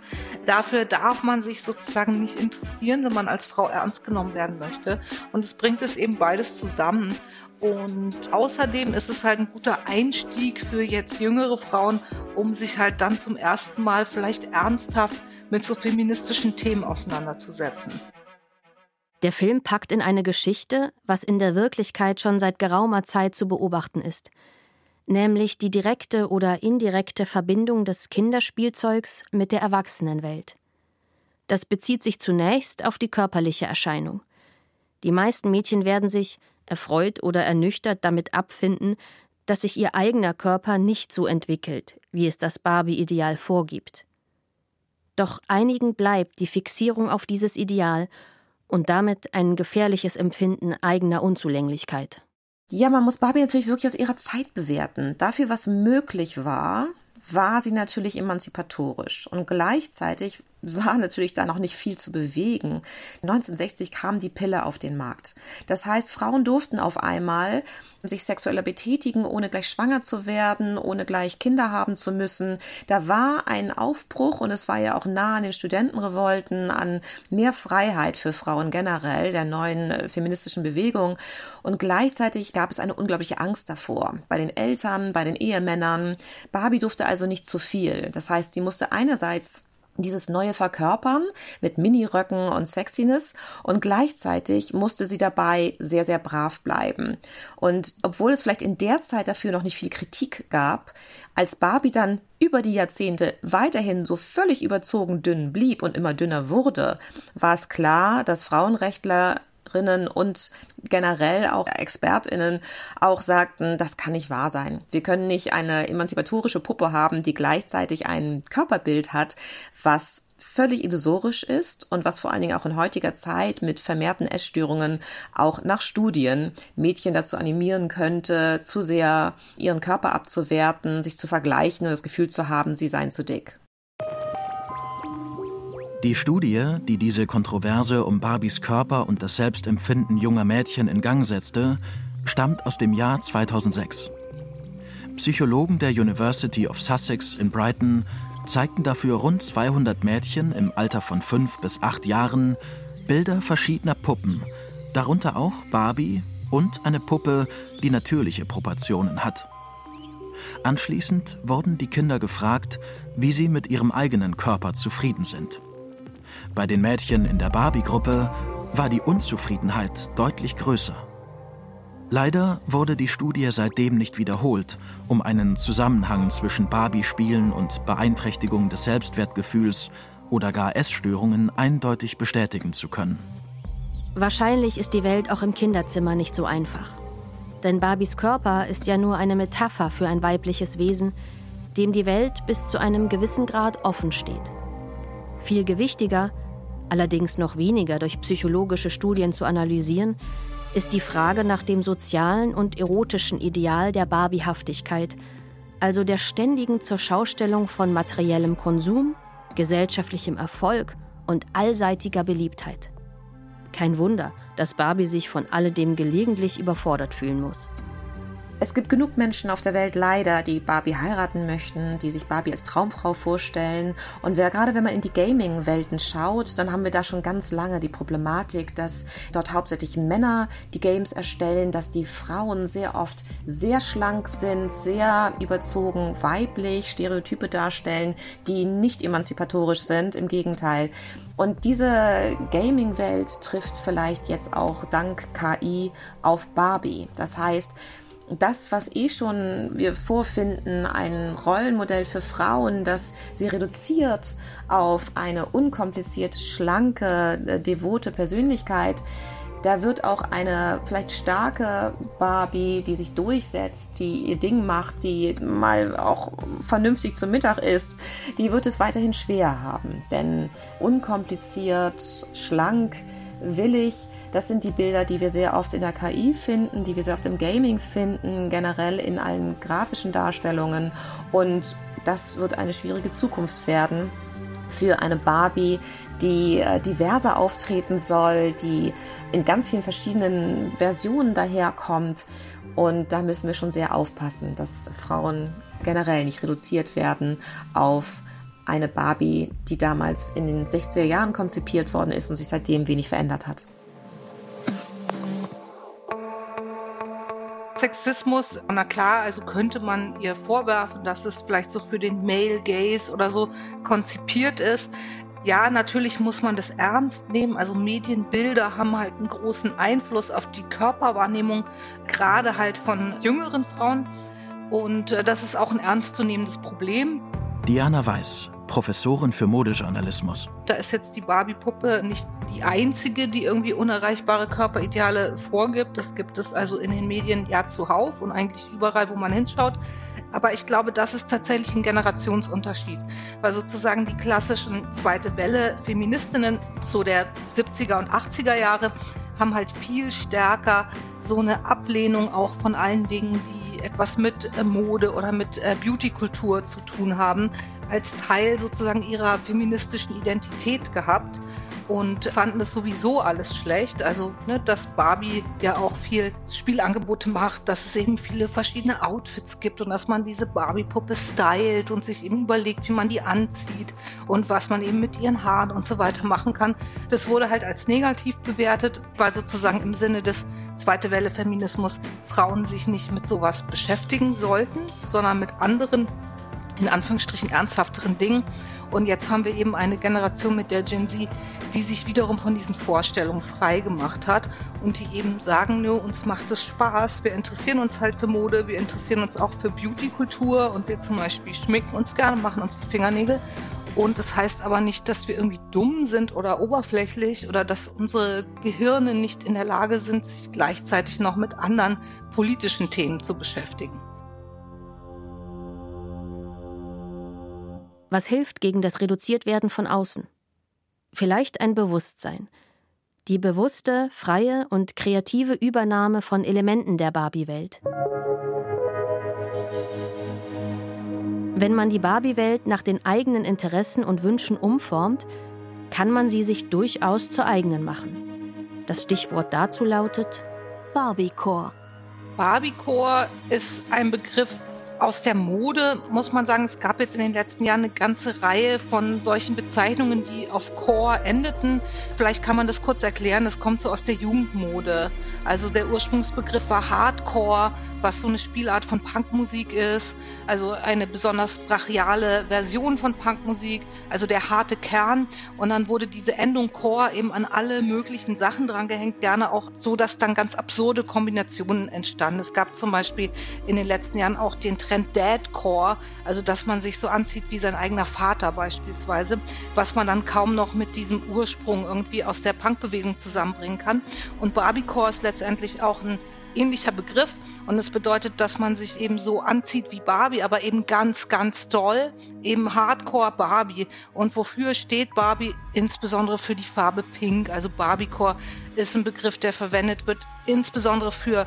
Speaker 14: dafür darf man sich sozusagen nicht interessieren, wenn man als Frau ernst genommen werden möchte. Und es bringt es eben beides zusammen. Und außerdem ist es halt ein guter Einstieg für jetzt jüngere Frauen, um sich halt dann zum ersten Mal vielleicht ernsthaft mit so feministischen Themen auseinanderzusetzen.
Speaker 5: Der Film packt in eine Geschichte, was in der Wirklichkeit schon seit geraumer Zeit zu beobachten ist, nämlich die direkte oder indirekte Verbindung des Kinderspielzeugs mit der Erwachsenenwelt. Das bezieht sich zunächst auf die körperliche Erscheinung. Die meisten Mädchen werden sich, erfreut oder ernüchtert, damit abfinden, dass sich ihr eigener Körper nicht so entwickelt, wie es das Barbie-Ideal vorgibt. Doch einigen bleibt die Fixierung auf dieses Ideal und damit ein gefährliches Empfinden eigener Unzulänglichkeit.
Speaker 10: Ja, man muss Barbie natürlich wirklich aus ihrer Zeit bewerten. Dafür, was möglich war, war sie natürlich emanzipatorisch und gleichzeitig war natürlich da noch nicht viel zu bewegen. 1960 kam die Pille auf den Markt. Das heißt, Frauen durften auf einmal sich sexueller betätigen, ohne gleich schwanger zu werden, ohne gleich Kinder haben zu müssen. Da war ein Aufbruch und es war ja auch nah an den Studentenrevolten, an mehr Freiheit für Frauen generell, der neuen äh, feministischen Bewegung. Und gleichzeitig gab es eine unglaubliche Angst davor. Bei den Eltern, bei den Ehemännern. Barbie durfte also nicht zu viel. Das heißt, sie musste einerseits dieses neue Verkörpern mit Miniröcken und Sexiness und gleichzeitig musste sie dabei sehr, sehr brav bleiben. Und obwohl es vielleicht in der Zeit dafür noch nicht viel Kritik gab, als Barbie dann über die Jahrzehnte weiterhin so völlig überzogen dünn blieb und immer dünner wurde, war es klar, dass Frauenrechtler und generell auch ExpertInnen auch sagten, das kann nicht wahr sein. Wir können nicht eine emanzipatorische Puppe haben, die gleichzeitig ein Körperbild hat, was völlig illusorisch ist und was vor allen Dingen auch in heutiger Zeit mit vermehrten Essstörungen auch nach Studien Mädchen dazu animieren könnte, zu sehr ihren Körper abzuwerten, sich zu vergleichen und das Gefühl zu haben, sie seien zu dick.
Speaker 8: Die Studie, die diese Kontroverse um Barbies Körper und das Selbstempfinden junger Mädchen in Gang setzte, stammt aus dem Jahr 2006. Psychologen der University of Sussex in Brighton zeigten dafür rund 200 Mädchen im Alter von fünf bis acht Jahren Bilder verschiedener Puppen, darunter auch Barbie und eine Puppe, die natürliche Proportionen hat. Anschließend wurden die Kinder gefragt, wie sie mit ihrem eigenen Körper zufrieden sind. Bei den Mädchen in der Barbie-Gruppe war die Unzufriedenheit deutlich größer. Leider wurde die Studie seitdem nicht wiederholt, um einen Zusammenhang zwischen Barbie-Spielen und Beeinträchtigung des Selbstwertgefühls oder gar Essstörungen eindeutig bestätigen zu können.
Speaker 5: Wahrscheinlich ist die Welt auch im Kinderzimmer nicht so einfach. Denn Barbies Körper ist ja nur eine Metapher für ein weibliches Wesen, dem die Welt bis zu einem gewissen Grad offen steht. Viel gewichtiger allerdings noch weniger durch psychologische Studien zu analysieren, ist die Frage nach dem sozialen und erotischen Ideal der Barbiehaftigkeit, also der ständigen Zurschaustellung von materiellem Konsum, gesellschaftlichem Erfolg und allseitiger Beliebtheit. Kein Wunder, dass Barbie sich von alledem gelegentlich überfordert fühlen muss.
Speaker 10: Es gibt genug Menschen auf der Welt leider, die Barbie heiraten möchten, die sich Barbie als Traumfrau vorstellen. Und wer, gerade wenn man in die Gaming-Welten schaut, dann haben wir da schon ganz lange die Problematik, dass dort hauptsächlich Männer die Games erstellen, dass die Frauen sehr oft sehr schlank sind, sehr überzogen weiblich, Stereotype darstellen, die nicht emanzipatorisch sind. Im Gegenteil. Und diese Gaming-Welt trifft vielleicht jetzt auch dank KI auf Barbie. Das heißt, das, was eh schon wir vorfinden, ein Rollenmodell für Frauen, das sie reduziert auf eine unkomplizierte, schlanke, äh, devote Persönlichkeit, da wird auch eine vielleicht starke Barbie, die sich durchsetzt, die ihr Ding macht, die mal auch vernünftig zum Mittag isst, die wird es weiterhin schwer haben. Denn unkompliziert, schlank, willig. Das sind die Bilder, die wir sehr oft in der KI finden, die wir sehr oft im Gaming finden, generell in allen grafischen Darstellungen. Und das wird eine schwierige Zukunft werden für eine Barbie, die äh, diverser auftreten soll, die in ganz vielen verschiedenen Versionen daherkommt. Und da müssen wir schon sehr aufpassen, dass Frauen generell nicht reduziert werden auf eine Barbie, die damals in den 60er Jahren konzipiert worden ist und sich seitdem wenig verändert hat.
Speaker 14: Sexismus, na klar, also könnte man ihr vorwerfen, dass es vielleicht so für den Male Gaze oder so konzipiert ist. ja, natürlich muss man das ernst nehmen. Also Medienbilder haben halt einen großen Einfluss auf die Körperwahrnehmung, gerade halt von jüngeren Frauen. Und äh, das ist auch ein ernstzunehmendes Problem.
Speaker 8: Diana Weiß, Professorin für Modejournalismus.
Speaker 14: Da ist jetzt die Barbie-Puppe nicht die einzige, die irgendwie unerreichbare Körperideale vorgibt. Das gibt es also in den Medien ja zuhauf und eigentlich überall, wo man hinschaut. Aber ich glaube, das ist tatsächlich ein Generationsunterschied, weil sozusagen die klassischen zweite Welle Feministinnen so der 70er und 80er Jahre haben halt viel stärker so eine Ablehnung auch von allen Dingen, die etwas mit äh, Mode oder mit äh, Beauty-Kultur zu tun haben, als Teil sozusagen ihrer feministischen Identität gehabt und fanden das sowieso alles schlecht. Also, ne, dass Barbie ja auch viel Spielangebote macht, dass es eben viele verschiedene Outfits gibt und dass man diese Barbie-Puppe stylt und sich eben überlegt, wie man die anzieht und was man eben mit ihren Haaren und so weiter machen kann. Das wurde halt als negativ bewertet, weil sozusagen im Sinne des Zweite Welle Feminismus Frauen sich nicht mit sowas beschäftigen sollten, sondern mit anderen in Anführungsstrichen ernsthafteren Dingen. Und jetzt haben wir eben eine Generation mit der Gen Z, die sich wiederum von diesen Vorstellungen frei gemacht hat und die eben sagen, nö, uns macht es Spaß, wir interessieren uns halt für Mode, wir interessieren uns auch für Beauty-Kultur und wir zum Beispiel schminken uns gerne, machen uns die Fingernägel. Und das heißt aber nicht, dass wir irgendwie dumm sind oder oberflächlich oder dass unsere Gehirne nicht in der Lage sind, sich gleichzeitig noch mit anderen politischen Themen zu beschäftigen.
Speaker 5: Was hilft gegen das Reduziertwerden von außen? Vielleicht ein Bewusstsein. Die bewusste, freie und kreative Übernahme von Elementen der Barbie-Welt. Wenn man die Barbie-Welt nach den eigenen Interessen und Wünschen umformt, kann man sie sich durchaus zur eigenen machen. Das Stichwort dazu lautet
Speaker 7: Barbie-Core.
Speaker 14: Barbie-Core ist ein Begriff, aus der Mode muss man sagen, es gab jetzt in den letzten Jahren eine ganze Reihe von solchen Bezeichnungen, die auf Core endeten. Vielleicht kann man das kurz erklären. Das kommt so aus der Jugendmode. Also der Ursprungsbegriff war Hardcore, was so eine Spielart von Punkmusik ist. Also eine besonders brachiale Version von Punkmusik. Also der harte Kern. Und dann wurde diese Endung Core eben an alle möglichen Sachen drangehängt. Gerne auch so, dass dann ganz absurde Kombinationen entstanden. Es gab zum Beispiel in den letzten Jahren auch den Trend Dadcore, also dass man sich so anzieht wie sein eigener Vater beispielsweise, was man dann kaum noch mit diesem Ursprung irgendwie aus der Punkbewegung zusammenbringen kann. Und Barbiecore ist letztendlich auch ein ähnlicher Begriff und es bedeutet, dass man sich eben so anzieht wie Barbie, aber eben ganz, ganz toll, eben Hardcore Barbie. Und wofür steht Barbie? Insbesondere für die Farbe Pink. Also Barbiecore ist ein Begriff, der verwendet wird, insbesondere für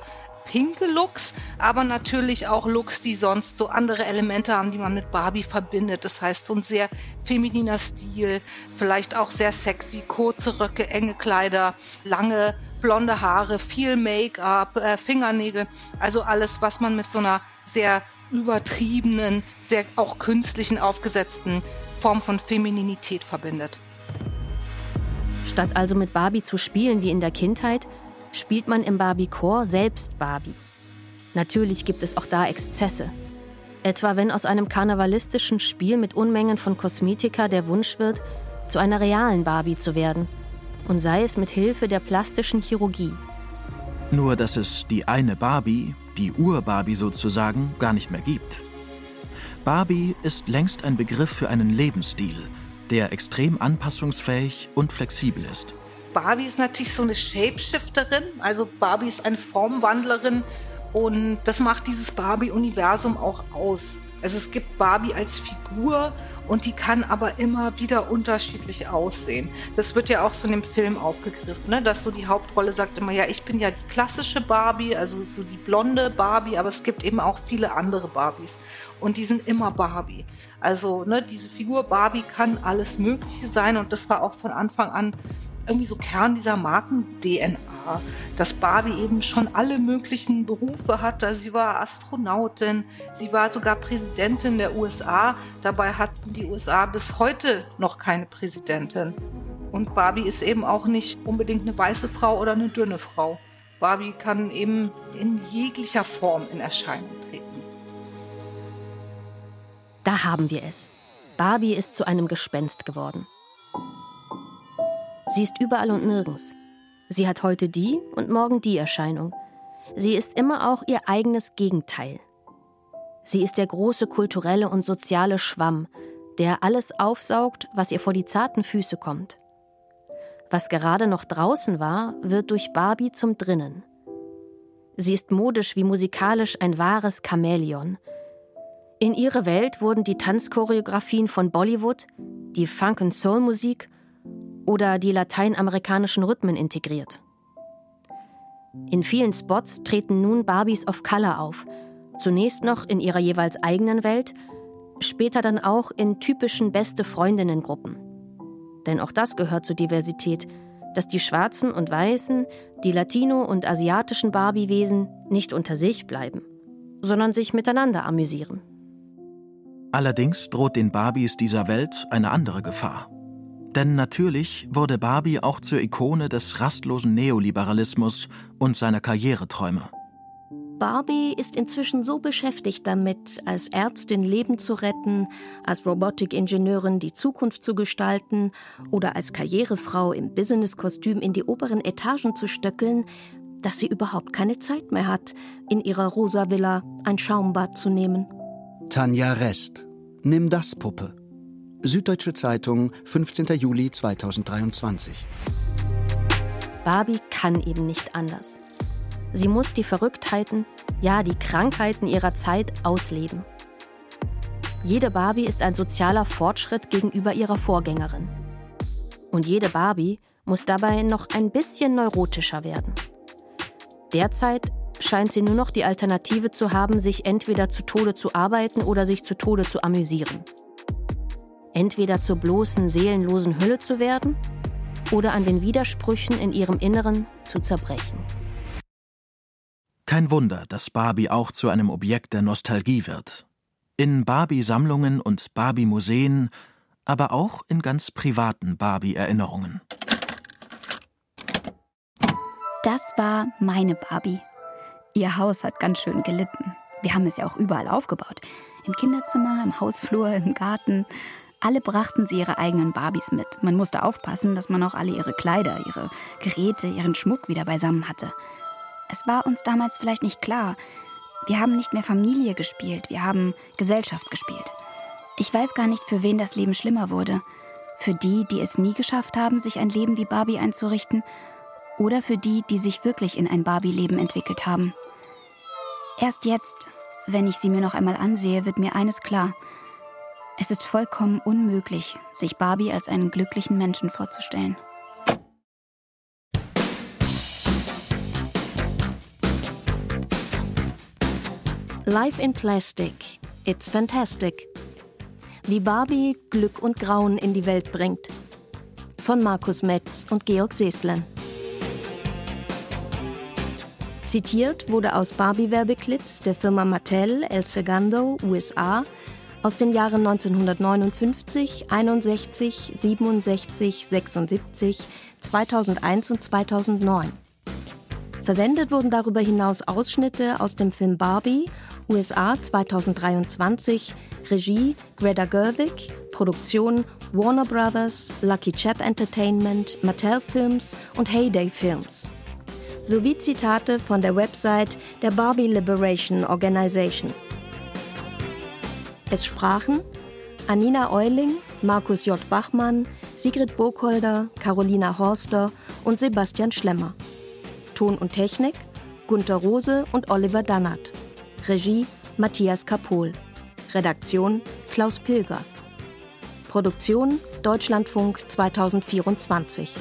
Speaker 14: pinke Looks, aber natürlich auch Looks, die sonst so andere Elemente haben, die man mit Barbie verbindet. Das heißt, so ein sehr femininer Stil, vielleicht auch sehr sexy, kurze Röcke, enge Kleider, lange blonde Haare, viel Make-up, äh, Fingernägel, also alles, was man mit so einer sehr übertriebenen, sehr auch künstlichen aufgesetzten Form von Femininität verbindet.
Speaker 5: Statt also mit Barbie zu spielen wie in der Kindheit, spielt man im Barbie-Core selbst Barbie. Natürlich gibt es auch da Exzesse. Etwa wenn aus einem karnevalistischen Spiel mit Unmengen von Kosmetika der Wunsch wird, zu einer realen Barbie zu werden. Und sei es mit Hilfe der plastischen Chirurgie.
Speaker 8: Nur dass es die eine Barbie, die Ur-Barbie sozusagen, gar nicht mehr gibt. Barbie ist längst ein Begriff für einen Lebensstil, der extrem anpassungsfähig und flexibel ist.
Speaker 14: Barbie ist natürlich so eine Shapeshifterin, also Barbie ist eine Formwandlerin und das macht dieses Barbie-Universum auch aus. Also es gibt Barbie als Figur und die kann aber immer wieder unterschiedlich aussehen. Das wird ja auch so in dem Film aufgegriffen, ne? dass so die Hauptrolle sagt immer, ja, ich bin ja die klassische Barbie, also so die blonde Barbie, aber es gibt eben auch viele andere Barbies und die sind immer Barbie. Also ne, diese Figur Barbie kann alles Mögliche sein und das war auch von Anfang an irgendwie so Kern dieser Marken-DNA, dass Barbie eben schon alle möglichen Berufe hatte. Sie war Astronautin, sie war sogar Präsidentin der USA. Dabei hatten die USA bis heute noch keine Präsidentin. Und Barbie ist eben auch nicht unbedingt eine weiße Frau oder eine dünne Frau. Barbie kann eben in jeglicher Form in Erscheinung treten.
Speaker 5: Da haben wir es. Barbie ist zu einem Gespenst geworden. Sie ist überall und nirgends. Sie hat heute die und morgen die Erscheinung. Sie ist immer auch ihr eigenes Gegenteil. Sie ist der große kulturelle und soziale Schwamm, der alles aufsaugt, was ihr vor die zarten Füße kommt. Was gerade noch draußen war, wird durch Barbie zum drinnen. Sie ist modisch wie musikalisch ein wahres Chamäleon. In ihre Welt wurden die Tanzchoreografien von Bollywood, die Funk- und Soul-Musik oder die lateinamerikanischen Rhythmen integriert. In vielen Spots treten nun Barbies of Color auf, zunächst noch in ihrer jeweils eigenen Welt, später dann auch in typischen beste Freundinnen-Gruppen. Denn auch das gehört zur Diversität, dass die schwarzen und weißen, die latino- und asiatischen Barbie-Wesen nicht unter sich bleiben, sondern sich miteinander amüsieren.
Speaker 8: Allerdings droht den Barbies dieser Welt eine andere Gefahr. Denn natürlich wurde Barbie auch zur Ikone des rastlosen Neoliberalismus und seiner Karriereträume.
Speaker 7: Barbie ist inzwischen so beschäftigt damit, als Ärztin Leben zu retten, als Robotikingenieurin die Zukunft zu gestalten oder als Karrierefrau im Businesskostüm in die oberen Etagen zu stöckeln, dass sie überhaupt keine Zeit mehr hat, in ihrer rosa Villa ein Schaumbad zu nehmen.
Speaker 1: Tanja Rest. Nimm das, Puppe. Süddeutsche Zeitung, 15. Juli 2023.
Speaker 5: Barbie kann eben nicht anders. Sie muss die Verrücktheiten, ja die Krankheiten ihrer Zeit ausleben. Jede Barbie ist ein sozialer Fortschritt gegenüber ihrer Vorgängerin. Und jede Barbie muss dabei noch ein bisschen neurotischer werden. Derzeit scheint sie nur noch die Alternative zu haben, sich entweder zu Tode zu arbeiten oder sich zu Tode zu amüsieren. Entweder zur bloßen seelenlosen Hülle zu werden oder an den Widersprüchen in ihrem Inneren zu zerbrechen.
Speaker 8: Kein Wunder, dass Barbie auch zu einem Objekt der Nostalgie wird. In Barbie-Sammlungen und Barbie-Museen, aber auch in ganz privaten Barbie-Erinnerungen.
Speaker 2: Das war meine Barbie. Ihr Haus hat ganz schön gelitten. Wir haben es ja auch überall aufgebaut. Im Kinderzimmer, im Hausflur, im Garten. Alle brachten sie ihre eigenen Barbies mit. Man musste aufpassen, dass man auch alle ihre Kleider, ihre Geräte, ihren Schmuck wieder beisammen hatte. Es war uns damals vielleicht nicht klar. Wir haben nicht mehr Familie gespielt, wir haben Gesellschaft gespielt. Ich weiß gar nicht, für wen das Leben schlimmer wurde. Für die, die es nie geschafft haben, sich ein Leben wie Barbie einzurichten, oder für die, die sich wirklich in ein Barbie-Leben entwickelt haben. Erst jetzt, wenn ich sie mir noch einmal ansehe, wird mir eines klar. Es ist vollkommen unmöglich, sich Barbie als einen glücklichen Menschen vorzustellen.
Speaker 7: Life in Plastic. It's fantastic. Wie Barbie Glück und Grauen in die Welt bringt. Von Markus Metz und Georg Seeslen. Zitiert wurde aus Barbie-Werbeclips der Firma Mattel El Segundo, USA, aus den Jahren 1959, 61, 67, 76, 2001 und 2009. Verwendet wurden darüber hinaus Ausschnitte aus dem Film Barbie, USA 2023, Regie Greta Gerwig, Produktion Warner Brothers, Lucky Chap Entertainment, Mattel Films und Heyday Films. Sowie Zitate von der Website der Barbie Liberation Organization. Es sprachen Anina Euling, Markus J. Bachmann, Sigrid Burkholder, Carolina Horster und Sebastian Schlemmer. Ton und Technik Gunther Rose und Oliver Dannert. Regie Matthias Kapohl. Redaktion Klaus Pilger. Produktion Deutschlandfunk 2024.